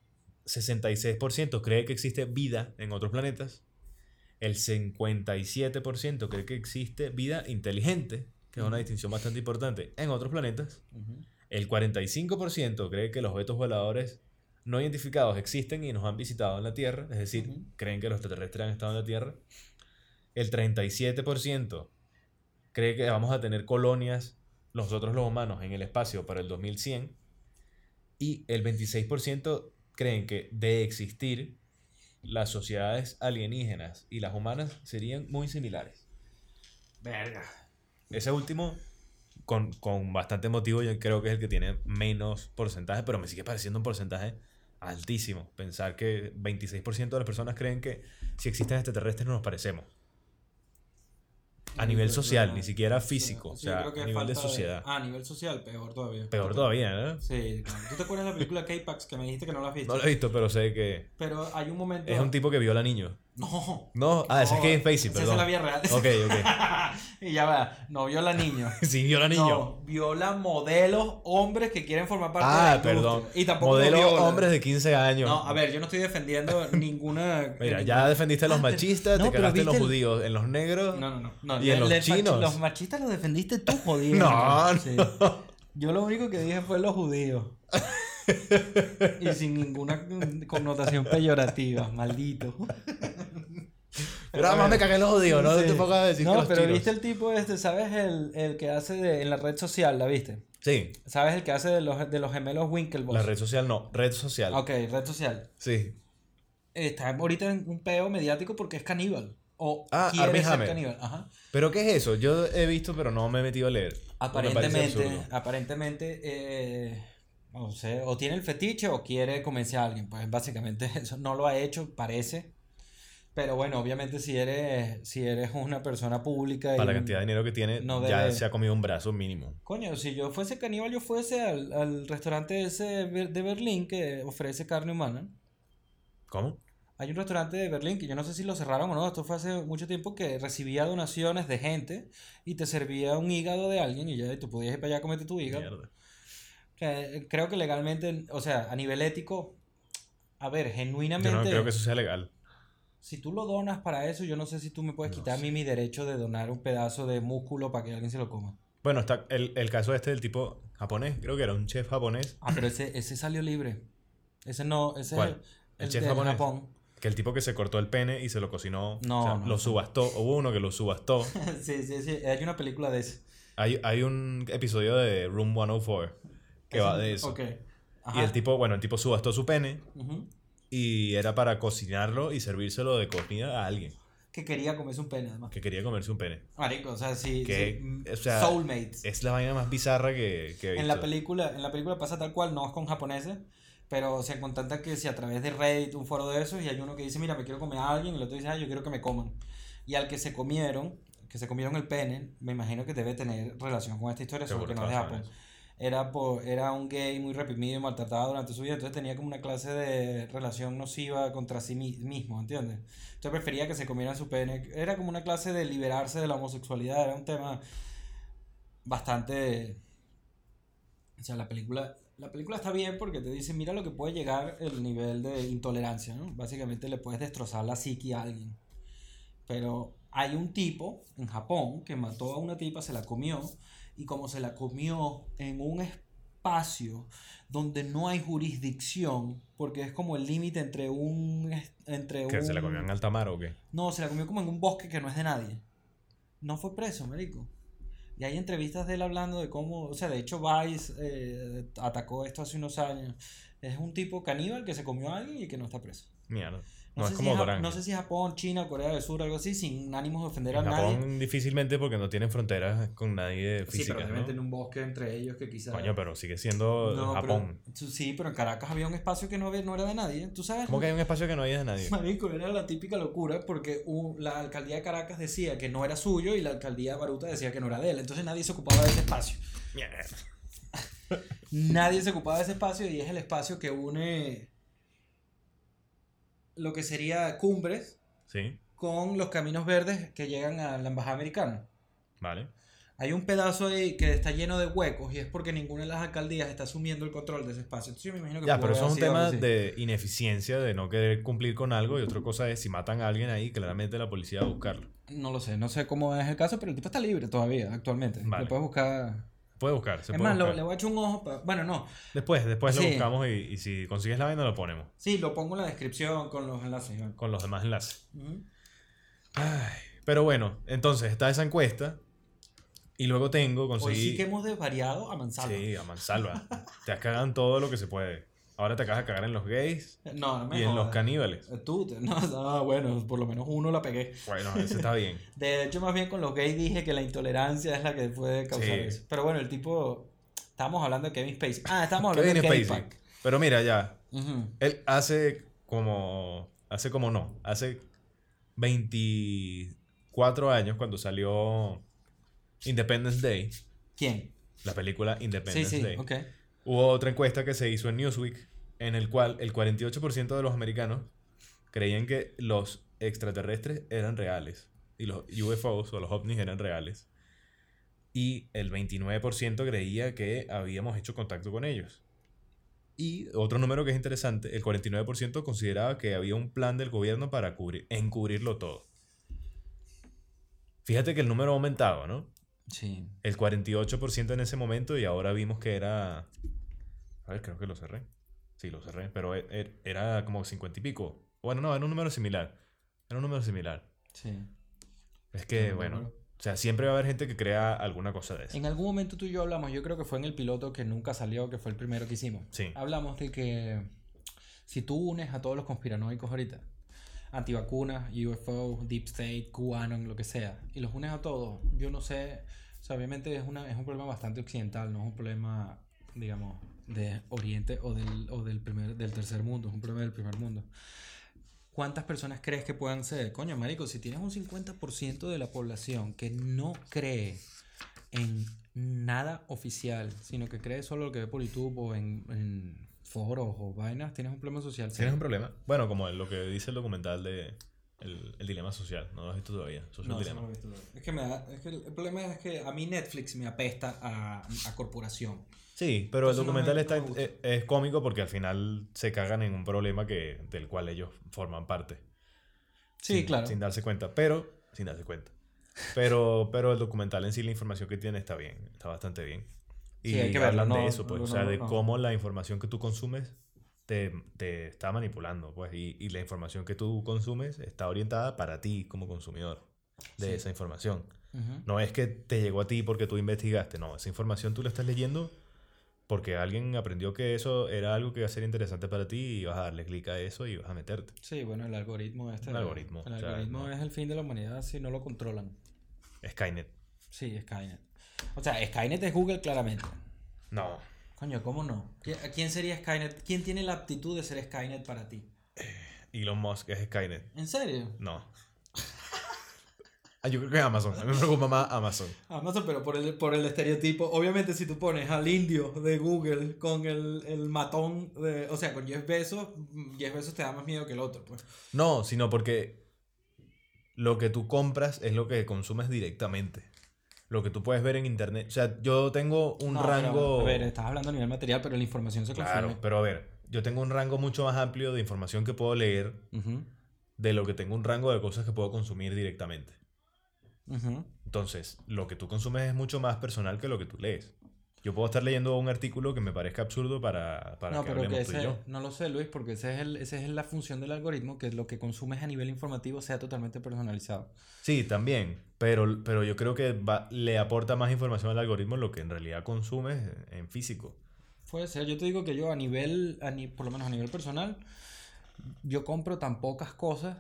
66% cree que existe vida en otros planetas, el 57% cree que existe vida inteligente, que es una distinción bastante importante, en otros planetas. El 45% cree que los objetos voladores no identificados existen y nos han visitado en la Tierra, es decir, creen que los extraterrestres han estado en la Tierra. El 37% cree que vamos a tener colonias, nosotros los humanos, en el espacio para el 2100. Y el 26% creen que de existir, las sociedades alienígenas y las humanas serían muy similares. Verga. Ese último, con, con bastante motivo, yo creo que es el que tiene menos porcentaje, pero me sigue pareciendo un porcentaje altísimo. Pensar que 26% de las personas creen que si existen extraterrestres no nos parecemos. A nivel social, ni siquiera físico, o Sí, sea, a nivel de sociedad. Ah, a nivel social, peor todavía. Peor todavía, ¿no? Sí, claro. ¿Tú te acuerdas de la película K-Pax que me dijiste que no la has visto? No lo he visto, pero sé que Pero hay un momento... es un tipo que viola niños. No. No, ah, ese es Kevin Spacey, esa perdón. es la vida real. Ok, ok. y ya va, no viola niños. Sí, viola niños. No, viola modelos hombres que quieren formar parte de ah, la industria. perdón. Y tampoco Modelos hombres de 15 años. No, a ver, yo no estoy defendiendo ninguna... Mira, ya defendiste a los machistas, no, te cagaste en los el- judíos, en los negros. No, no, no. no ¿Y en los chinos? Los machistas los defendiste tú, jodido. No, Sí. Yo lo único que dije fue los judíos. Y sin ninguna connotación peyorativa, maldito. Pero además me cagué los judíos, no Sí. te pongas a decir que No, los pero viste el tipo este, ¿sabes? El, el que hace de, en la red social, ¿la viste? Sí, ¿Sabes? El que hace de los, de los gemelos Winklevoss. la red social no, red social. Ok, red social. Sí. Está ahorita en un peo mediático porque es caníbal. O Ah, quiere ser Hammer. caníbal. Ajá. ¿Pero qué es eso? Yo he visto, pero no me he metido a leer. Aparentemente, aparentemente, eh, o, sea, o tiene el fetiche o quiere convencer a alguien. Pues básicamente eso no lo ha hecho, parece. Pero bueno, obviamente si eres, si eres una persona pública y... Para la cantidad de dinero que tiene, no ya se ha comido un brazo mínimo. Coño, si yo fuese caníbal, yo fuese al, al restaurante ese de Berlín que ofrece carne humana. ¿Cómo? Hay un restaurante de Berlín que yo no sé si lo cerraron o no, esto fue hace mucho tiempo que recibía donaciones de gente y te servía un hígado de alguien y ya tú podías ir para allá a comerte tu hígado. Mierda. Que creo que legalmente, o sea, a nivel ético, a ver, Yo genuinamente, no creo que eso sea legal. si tú lo donas para eso, yo no sé si tú me puedes No quitar a mí mi derecho de donar un pedazo de músculo para que alguien se lo coma. Bueno, está el, el caso este del tipo japonés, creo que era un chef japonés, Ah, pero ese, ese salió libre. Ese no, ese ¿Cuál? es ¿El el, chef japonés? Japón. que el tipo que se cortó el pene y se lo cocinó, No, o sea, no, lo subastó, hubo uno que lo subastó. sí, sí, sí, hay una película de ese. Hay, hay un episodio de Room 104 que va de eso. Ok. Y el tipo, bueno, el tipo subastó su pene Ujú. y era para cocinarlo y servírselo de comida a alguien Que quería comerse un pene, además. que quería comerse un pene. Marico, o sea, sí. Que, sí, o sea, Soulmates. Es la vaina más bizarra que, que he visto. En la película, en la película pasa tal cual, no es con japoneses, pero se contacta que si a través de Reddit, un foro de esos, y hay uno que dice, mira, me quiero comer a alguien, y el otro dice, ah, yo quiero que me coman. Y al que se comieron, que se comieron el pene, me imagino que debe tener relación con esta historia, solo que no es de Japón. Era, por, era un gay muy reprimido y maltratado durante su vida, entonces tenía como una clase de relación nociva contra sí mi- mismo, ¿entiendes? Entonces prefería que se comieran su pene. Era como una clase de liberarse de la homosexualidad, era un tema bastante... O sea, la película, la película está bien porque te dice, mira lo que puede llegar el nivel de intolerancia, ¿no? Básicamente le puedes destrozar la psiqui a alguien. Pero hay un tipo en Japón que mató a una tipa, se la comió, y como se la comió en un espacio donde no hay jurisdicción, porque es como el límite entre un... Entre ¿Que un... se la comió en alta mar o qué? No, se la comió como en un bosque que no es de nadie. No fue preso, marico. Y hay entrevistas de él hablando de cómo, o sea, de hecho Vice eh, atacó esto hace unos años. Es un tipo caníbal que se comió a alguien y que no está preso. Mierda. No, No, sé es si como Dorán. no sé si Japón, China, Corea del Sur, algo así, sin ánimos de ofender a En nadie. Japón difícilmente porque no tienen fronteras con nadie Sí, físicas, pero obviamente en un bosque entre ellos que quizás... Coño, pero sigue siendo No, Japón. pero- sí, pero en Caracas había un espacio que no, había- no era de nadie. ¿Tú sabes? ¿Cómo que hay un espacio que no hay de nadie? Marico, era la típica locura porque un- la alcaldía de Caracas decía que no era suyo y la alcaldía de Baruta decía que no era de él. Entonces nadie se ocupaba de ese espacio. Mierda. Nadie se ocupaba de ese espacio y es el espacio que une lo que sería Cumbres Sí, con los caminos verdes que llegan a la embajada americana. vale. Hay un pedazo ahí que está lleno de huecos y es porque ninguna de las alcaldías está asumiendo el control de ese espacio. Entonces yo me imagino que Ya, pero eso es un tema así. de ineficiencia, de no querer cumplir con algo, y otra cosa es si matan a alguien ahí, claramente la policía va a buscarlo. No lo sé, no sé cómo es el caso, pero el tipo está libre todavía, actualmente. Vale. Lo puedes buscar. Puede buscar, se es puede más, lo- buscar. le voy a echar un ojo. pa- Bueno, no. Después, después lo buscamos y, y si consigues la vaina lo ponemos. Sí, lo pongo en la descripción con los enlaces. Con los demás enlaces. Ay, pero bueno, entonces está esa encuesta. Y luego tengo, Hoy conseguí... sí que hemos desvariado a mansalva. Sí, a mansalva. te cagan todo lo que se puede. Ahora te acabas de cagar en los gays No, no me y en los caníbales. Eh, Tú, te- no, no, bueno, por lo menos uno la pegué. Bueno, eso está bien. De hecho, más bien con los gays dije que la intolerancia es la que puede causar Sí. eso. Pero bueno, el tipo. Estábamos hablando de Kevin Spacey. Ah, estábamos hablando Kevin de Gay Spacey. Pero mira, ya. Ujú. Él hace como. Hace como no. Hace 24 años cuando salió Independence Day. ¿Quién? La película Sí, Independence sí, Day. ok. Hubo otra encuesta que se hizo en Newsweek en el cual el 48% de los americanos creían que los extraterrestres eran reales y los UFOs o los ovnis eran reales. Y el 29% creía que habíamos hecho contacto con ellos. Y otro número que es interesante, el 49% consideraba que había un plan del gobierno para cubrir, encubrirlo todo. Fíjate que el número ha aumentado, ¿no? Sí. El 48% en ese momento y ahora vimos que era... A ver, creo que lo cerré. Sí, lo cerré, pero e- e- era como 50 y pico. Bueno, no, era un número similar. Era un número similar. Sí. Es que, No, bueno, no. o sea, siempre va a haber gente que crea alguna cosa de eso. En algún momento tú y yo hablamos, yo creo que fue en el piloto que nunca salió, que fue el primero que hicimos. Sí. Hablamos de que si tú unes a todos los conspiranoicos ahorita, antivacunas, UFO, Deep State, QAnon, lo que sea, y los unes a todos, yo no sé, o sea, obviamente es, una, es un problema bastante occidental, no es un problema, digamos, de Oriente o del, o del, primer, del tercer mundo, es un problema del primer mundo. ¿Cuántas personas crees que puedan ser? Coño, marico, si tienes un 50% de la población que no cree en nada oficial, sino que cree solo lo que ve por YouTube o en, en foros o vainas, tienes un problema social. ¿Tienes un problema? Bueno, como lo que dice el documental de El, el Dilema Social. No lo has visto todavía. Social No, eso no lo he visto todavía. Es que, me da- es que el, problema es que a mí Netflix me apesta a, a corporación. Sí, pero el no documental me- está, no gusta. es, es cómico porque al final se cagan en un problema que, del cual ellos forman parte. Sí, sin, claro. Sin darse cuenta, pero sin darse cuenta. Pero, pero el documental en sí, la información que tiene está bien, está bastante bien. Y Sí, hay que verlo, hablan no, de eso, pues, no, o sea, de cómo la información que tú consumes te, te está manipulando, pues, y, y la información que tú consumes está orientada para ti como consumidor de Sí. esa información. No es que te llegó a ti porque tú investigaste, no, esa información tú la estás leyendo porque alguien aprendió que eso era algo que iba a ser interesante para ti y vas a darle clic a eso y vas a meterte. Sí, bueno, el algoritmo este. El algoritmo, El o sea, algoritmo no. es el fin de la humanidad si no lo controlan. Skynet. Sí, Skynet. O sea, Skynet es Google claramente. No. Coño, ¿cómo no? ¿Qui- ¿A quién sería Skynet? ¿Quién tiene la aptitud de ser Skynet para ti? Elon Musk es Skynet. ¿En serio? No. Ah, yo creo que es Amazon. A mí me preocupa más Amazon. Amazon, pero por el, por el estereotipo. Obviamente, si tú pones al indio de Google con el, el matón, de, o sea, con Jeff Bezos, Jeff Bezos te da más miedo que el otro, pues. No, sino porque lo que tú compras es lo que consumes directamente. Lo que tú puedes ver en internet. O sea, yo tengo un No, pero, rango. a ver, estás hablando a nivel material, pero la información se Claro, consume. pero a ver, yo tengo un rango mucho más amplio de información que puedo leer de lo que tengo un rango de cosas que puedo consumir directamente. Entonces, lo que tú consumes es mucho más personal que lo que tú lees. Yo puedo estar leyendo un artículo que me parezca absurdo para, para No, que pero que hablemos tú y ese, yo. no lo sé, Luis, porque esa es, el, esa es la función del algoritmo, que lo que consumes a nivel informativo sea totalmente personalizado. Sí, también. Pero, pero yo creo que va- le aporta más información al algoritmo lo que en realidad consumes en físico. Puede ser, yo te digo que yo a nivel, a ni- por lo menos a nivel personal, yo compro tan pocas cosas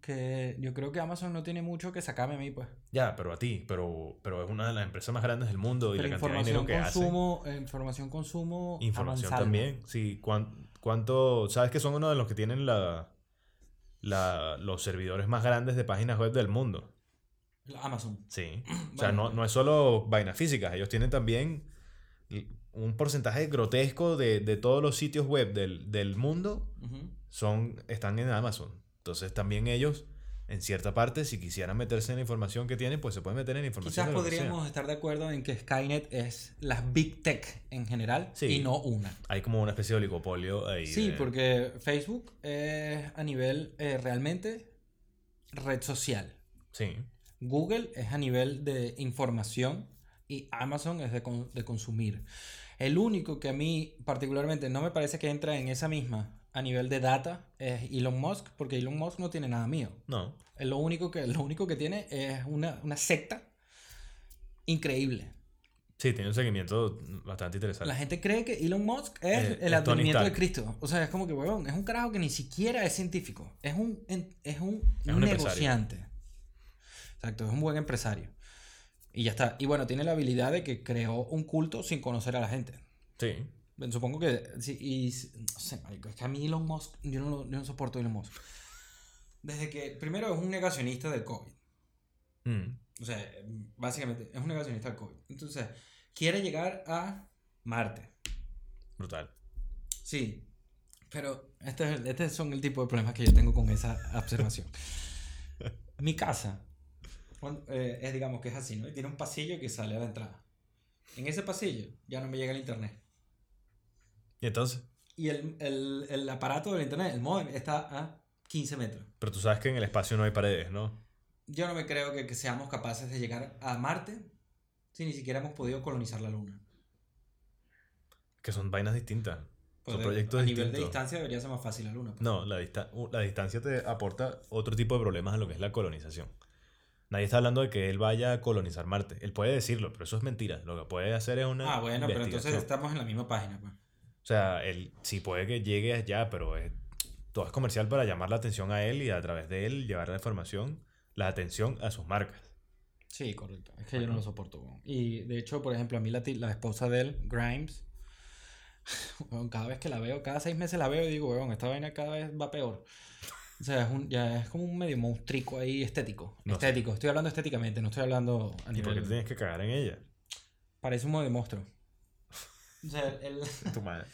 que yo creo que Amazon no tiene mucho que sacarme a mí, pues. Ya, pero a ti. Pero, pero es una de las empresas más grandes del mundo y la cantidad de dinero información que consumo, eh, información consumo Información avanzada. también. Sí, cuán- ¿cuánto? ¿Sabes que son uno de los que tienen la, la, los servidores más grandes de páginas web del mundo? Amazon. Sí. O sea, no, no es solo vainas físicas, ellos tienen también un porcentaje grotesco de, de todos los sitios web del, del mundo son, están en Amazon. Entonces también ellos, en cierta parte, si quisieran meterse en la información que tienen, pues se pueden meter en la información. Quizás de lo que sea. podríamos estar de acuerdo en que Skynet es las Big Tech en general Sí. y no una. Hay como una especie de oligopolio ahí. Sí, de- porque Facebook es a nivel eh, realmente red social. Sí. Google es a nivel de información y Amazon es de, con- de consumir. El único que a mí particularmente no me parece que entra en esa misma a nivel de data es Elon Musk, porque Elon Musk no tiene nada mío. No. Es Lo único que, lo único que tiene es una, una secta increíble. Sí, tiene un seguimiento bastante interesante. La gente cree que Elon Musk es Eh, el advenimiento de. Cristo. O sea, es como que, huevón, es un carajo que ni siquiera es científico. Es un, es un, Es un empresario. negociante. Exacto, es un buen empresario. Y ya está. Y bueno, tiene la habilidad de que creó un culto sin conocer a la gente. Sí. Supongo que. Sí, y. No sé, marico, es que a mí Elon Musk. Yo no, lo- yo no soporto Elon Musk. Desde que. Primero es un negacionista del COVID. Mm. O sea, básicamente es un negacionista del COVID. Entonces, quiere llegar a Marte. Brutal. Sí, pero este, es- este son el tipo de problemas que yo tengo con esa observación. Mi casa eh, es, digamos que es así, ¿no? Y tiene un pasillo que sale a la entrada. En ese pasillo ya no me llega el internet. Y entonces, Y el, el, el aparato del internet, el modem, está a 15 metros. pero tú sabes que en el espacio no hay paredes, ¿no? Yo no me creo que, que seamos capaces de llegar a Marte si ni siquiera hemos podido colonizar la Luna. Que son vainas distintas. Pues Son de- proyectos a nivel de distancia debería ser más fácil la Luna. pues. No, la, dista- la distancia te aporta otro tipo de problemas a lo que es la colonización. Nadie está hablando de que él vaya a colonizar Marte. Él puede decirlo, pero eso es mentira. Lo que puede hacer es una. Ah, bueno, pero entonces estamos en la misma página. Pues. O sea, él sí puede que llegue allá, pero es, todo es comercial para llamar la atención a él y a través de él llevar la información, la atención a sus marcas. Sí, correcto. Es que yo no lo soporto. Y de hecho, por ejemplo, a mí la, ti- la esposa de él, Grimes, weón, cada vez que la veo, cada seis meses la veo y digo, weón, esta vaina cada vez va peor. O sea, es, un, ya es como un medio monstruico ahí estético. No sé. estético. Estoy hablando estéticamente, no estoy hablando a ¿Y por qué nivel... te tienes que cagar en ella? Parece un medio monstruo. O sea, el... Tu madre.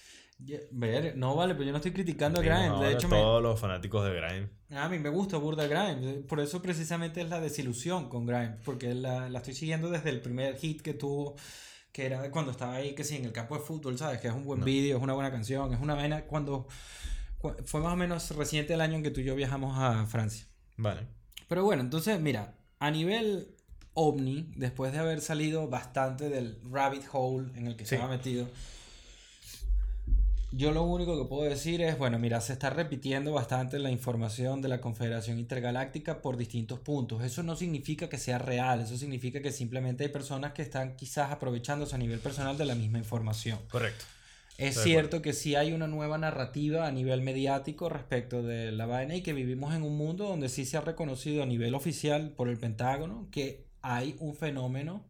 ver, no vale, pero yo no estoy criticando a Grimes. De ahora hecho, me, todos los fanáticos de Grime. A mí me gusta Burda Grimes, por eso precisamente es la desilusión con Grimes, porque la, la estoy siguiendo desde el primer hit que tuvo, que era cuando estaba ahí, que sí, en el campo de fútbol, ¿sabes? Que es un buen No. vídeo, es una buena canción, es una vaina cuando... cu- Fue más o menos reciente el año en que tú y yo viajamos a Francia. Vale. Pero bueno, entonces, mira, a nivel ovni, después de haber salido bastante del rabbit hole en el que Sí. estaba metido, yo lo único que puedo decir es, bueno, mira, se está repitiendo bastante la información de la Confederación Intergaláctica por distintos puntos. Eso no significa que sea real, eso significa que simplemente hay personas que están quizás aprovechándose a nivel personal de la misma información. Correcto. Es Estoy cierto que sí hay una nueva narrativa a nivel mediático respecto de la vaina y que vivimos en un mundo donde sí se ha reconocido a nivel oficial por el Pentágono que hay un fenómeno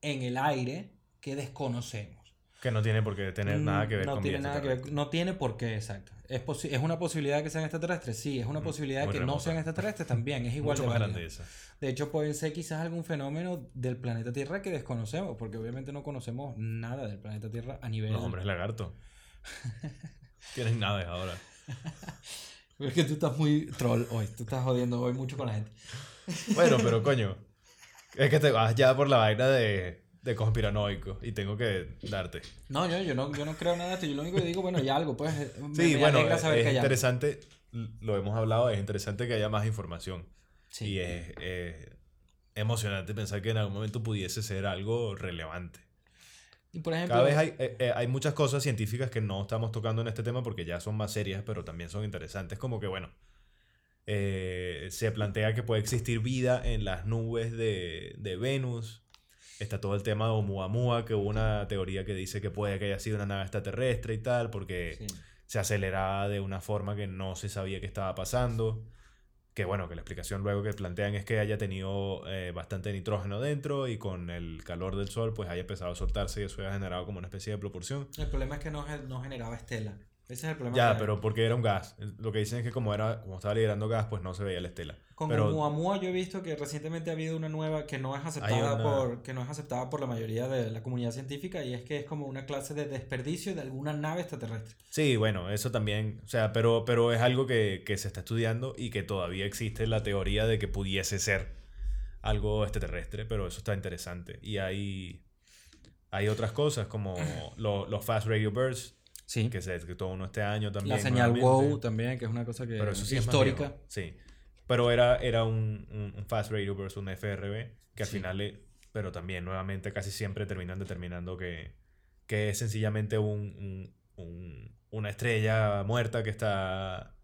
en el aire que desconocemos. Que no tiene por qué tener nada que ver Mm, no con tiene nada que ver, no tiene por qué, exacto. ¿Es, ¿Es una posibilidad que sean extraterrestres? Sí, es una posibilidad muy que no remota. sean extraterrestres también, es igual Mucho de más grande esa. De hecho, pueden ser quizás algún fenómeno del planeta Tierra que desconocemos, porque obviamente no conocemos nada del planeta Tierra a nivel... Los hombres lagarto. Tienen naves ahora. Es que tú estás muy troll hoy, tú estás jodiendo hoy mucho con la gente. Bueno, pero coño. Es que te vas ya por la vaina de, de conspiranoico y tengo que darte. No, yo, yo, no, yo no creo nada de esto, yo lo único que digo, bueno, ya algo, pues... me- Sí, me bueno, es, saber que hay algo. interesante, lo hemos hablado, es interesante que haya más información. Sí. Y es eh, emocionante pensar que en algún momento pudiese ser algo relevante. Y por ejemplo... Cada vez hay, eh, eh, hay muchas cosas científicas que no estamos tocando en este tema porque ya son más serias, pero también son interesantes. Como que, bueno, eh, se plantea que puede existir vida en las nubes de, de Venus. Está todo el tema de Oumuamua, que hubo una teoría que dice que puede que haya sido una nave extraterrestre y tal, porque Sí. se aceleraba de una forma que no se sabía que estaba pasando. Que bueno, que la explicación luego que plantean es que haya tenido eh, bastante nitrógeno dentro y con el calor del sol pues haya empezado a soltarse y eso haya generado como una especie de propulsión. El problema es que no, no generaba estela. Ese es el problema. Ya, pero porque era un gas. Lo que dicen es que como era como estaba liberando gas pues no se veía la estela. Con pero Oumuamua yo he visto que recientemente ha habido una nueva que no es aceptada una- por que no es aceptada por la mayoría de la comunidad científica y es que es como una clase de desperdicio de alguna nave extraterrestre. sí, bueno, eso también, o sea, pero, pero es algo que, que se está estudiando y que todavía existe la teoría de que pudiese ser algo extraterrestre, pero eso está interesante. Y hay, hay otras cosas como lo- los Fast Radio Bursts, Sí. que se detectó uno este año también. La señal. WOW también, que es una cosa que Pero eso sí histórica. Sí. Pero era, era un, un- un Fast Radio versus un FRB, que al Sí. final, le- pero también nuevamente casi siempre terminan determinando que, que es sencillamente un, un- un- una estrella muerta que está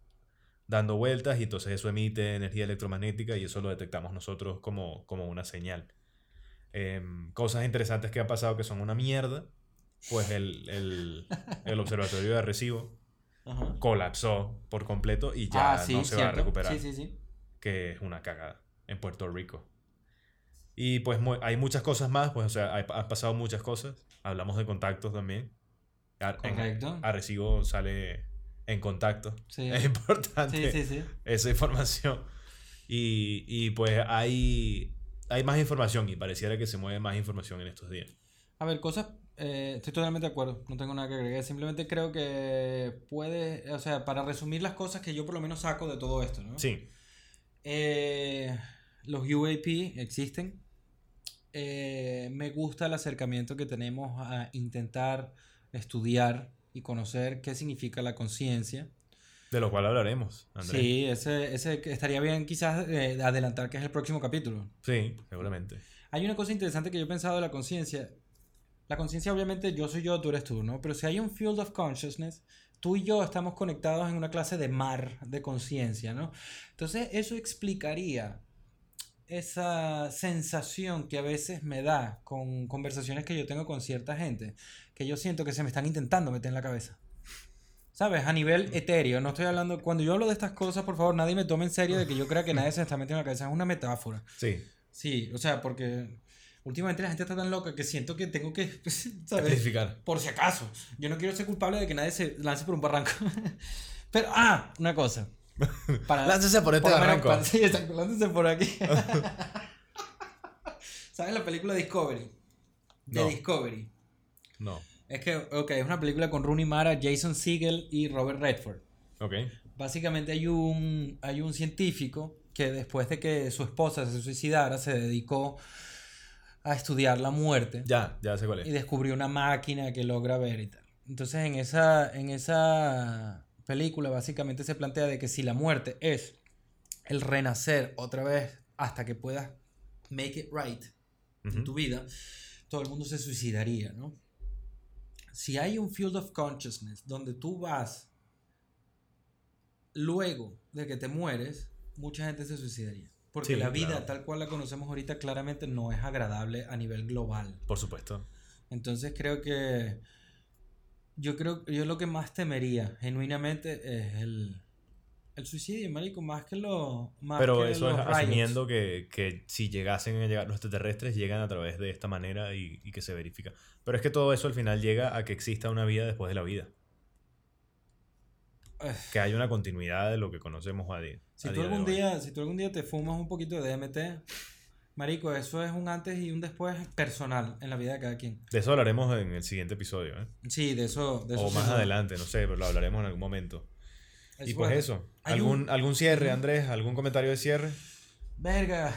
dando vueltas y entonces eso emite energía electromagnética y eso lo detectamos nosotros como, como una señal. Em, cosas interesantes que han pasado que son una mierda, pues el, el, el observatorio de Arecibo Ajá. colapsó por completo y ya ah, sí, no se va a recuperar. Sí, sí, sí. Que es una cagada en Puerto Rico. Y pues hay muchas cosas más, pues o sea, hay- han pasado muchas cosas. Hablamos de contactos también. Ar- en Correcto. Arecibo sale en contacto. Sí. Es importante esa información. Y, y pues hay, hay más información y pareciera que se mueve más información en estos días. A ver, cosas. Eh, estoy totalmente de acuerdo. No tengo nada que agregar. Simplemente creo que puede. O sea, para resumir las cosas que yo por lo menos saco de todo esto, ¿no? Sí, Eh, los UAP existen. Eh, me gusta el acercamiento que tenemos a intentar estudiar y conocer qué significa la conciencia. de lo cual hablaremos, Andrés. Sí, ese, ese estaría bien quizás eh, adelantar que es el próximo capítulo. Sí, seguramente. Hay una cosa interesante que yo he pensado de la conciencia. La conciencia, obviamente, yo soy yo, tú eres tú, ¿no? Pero si hay un field of consciousness, tú y yo estamos conectados en una clase de mar de conciencia, ¿no? Entonces, eso explicaría esa sensación que a veces me da con conversaciones que yo tengo con cierta gente, que yo siento que se me están intentando meter en la cabeza. ¿Sabes? A nivel etéreo, no estoy hablando, cuando yo hablo de estas cosas, por favor, nadie me tome en serio de que yo crea que nadie se está metiendo en la cabeza, es una metáfora. Sí, Sí, o sea, porque últimamente la gente está tan loca que siento que tengo que, especificar. Por si acaso. Yo no quiero ser culpable de que nadie se lance por un barranco. Pero, ah, una cosa. Para, Láncese por este barranco. sí, exacto, láncese por aquí. ¿Sabes la película Discovery? De No. Discovery. No. Es que, ok, es una película con Rooney Mara, Jason Segel y Robert Redford. Ok. Básicamente hay un, hay un científico que después de que su esposa se suicidara se dedicó a estudiar la muerte Ya, ya sé cuál y es. descubrió una máquina que logra ver y tal. Entonces en esa, en esa película básicamente se plantea de que si la muerte es el renacer otra vez hasta que puedas make it right en tu vida, todo el mundo se suicidaría, ¿no? Si hay un field of consciousness donde tú vas luego de que te mueres, mucha gente se suicidaría. Porque Sí, la vida claro. tal cual la conocemos ahorita claramente no es agradable a nivel global. Por supuesto. Entonces creo que yo creo yo lo que más temería genuinamente es el, El suicidio, marico, más que lo... Más Pero que eso es los riots. asumiendo que, que si llegasen a llegar los extraterrestres, llegan a través de esta manera y, y que se verifica. Pero es que todo eso al final llega a que exista una vida después de la vida. Que haya una continuidad de lo que conocemos a día. Si a tú, día algún día, si tú algún día te fumas un poquito de DMT, marico, eso es un antes y un después personal en la vida de cada quien. De eso hablaremos en el siguiente episodio, ¿eh? Sí, de eso... De eso O más adelante, no sé, pero lo hablaremos en algún momento. y pues es- eso. ¿Algún, un- ¿Algún cierre, Andrés? ¿Algún comentario de cierre? Verga,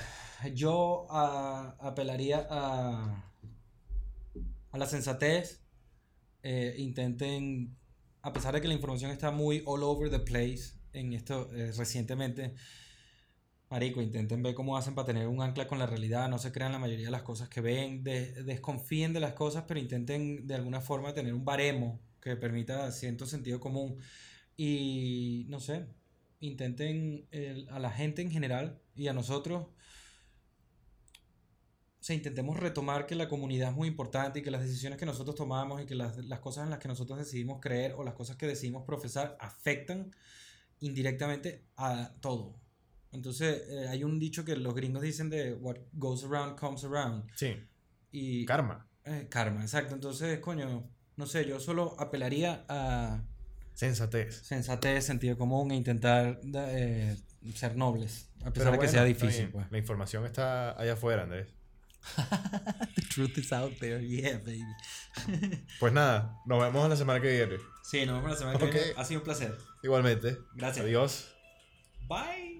yo ah, apelaría a, a la sensatez. Eh, intenten, a pesar de que la información está muy all over the place en esto eh, recientemente, Marico, intenten ver cómo hacen para tener un ancla con la realidad, no se crean la mayoría de las cosas que ven, de- desconfíen de las cosas, pero intenten de alguna forma tener un baremo que permita cierto sentido común. Y no sé, intenten a la gente en general y a nosotros, o sea, intentemos retomar que la comunidad es muy importante y que las decisiones que nosotros tomamos y que las, las cosas en las que nosotros decidimos creer o las cosas que decidimos profesar afectan indirectamente a todo. Entonces, eh, hay un dicho que los gringos dicen de what goes around comes around. Sí. Y, Karma. eh, karma, exacto. Entonces, coño, no sé, yo solo apelaría a Sensatez. sensatez, sentido común e intentar eh, ser nobles, a pesar Pero de que bueno, sea difícil. Pues. La información está allá afuera, Andrés. The truth is out there, yeah, baby. Pues nada, nos vemos la semana que viene. Sí, nos vemos la semana que viene. Ha sido un placer. Igualmente. Gracias. Adiós. Bye.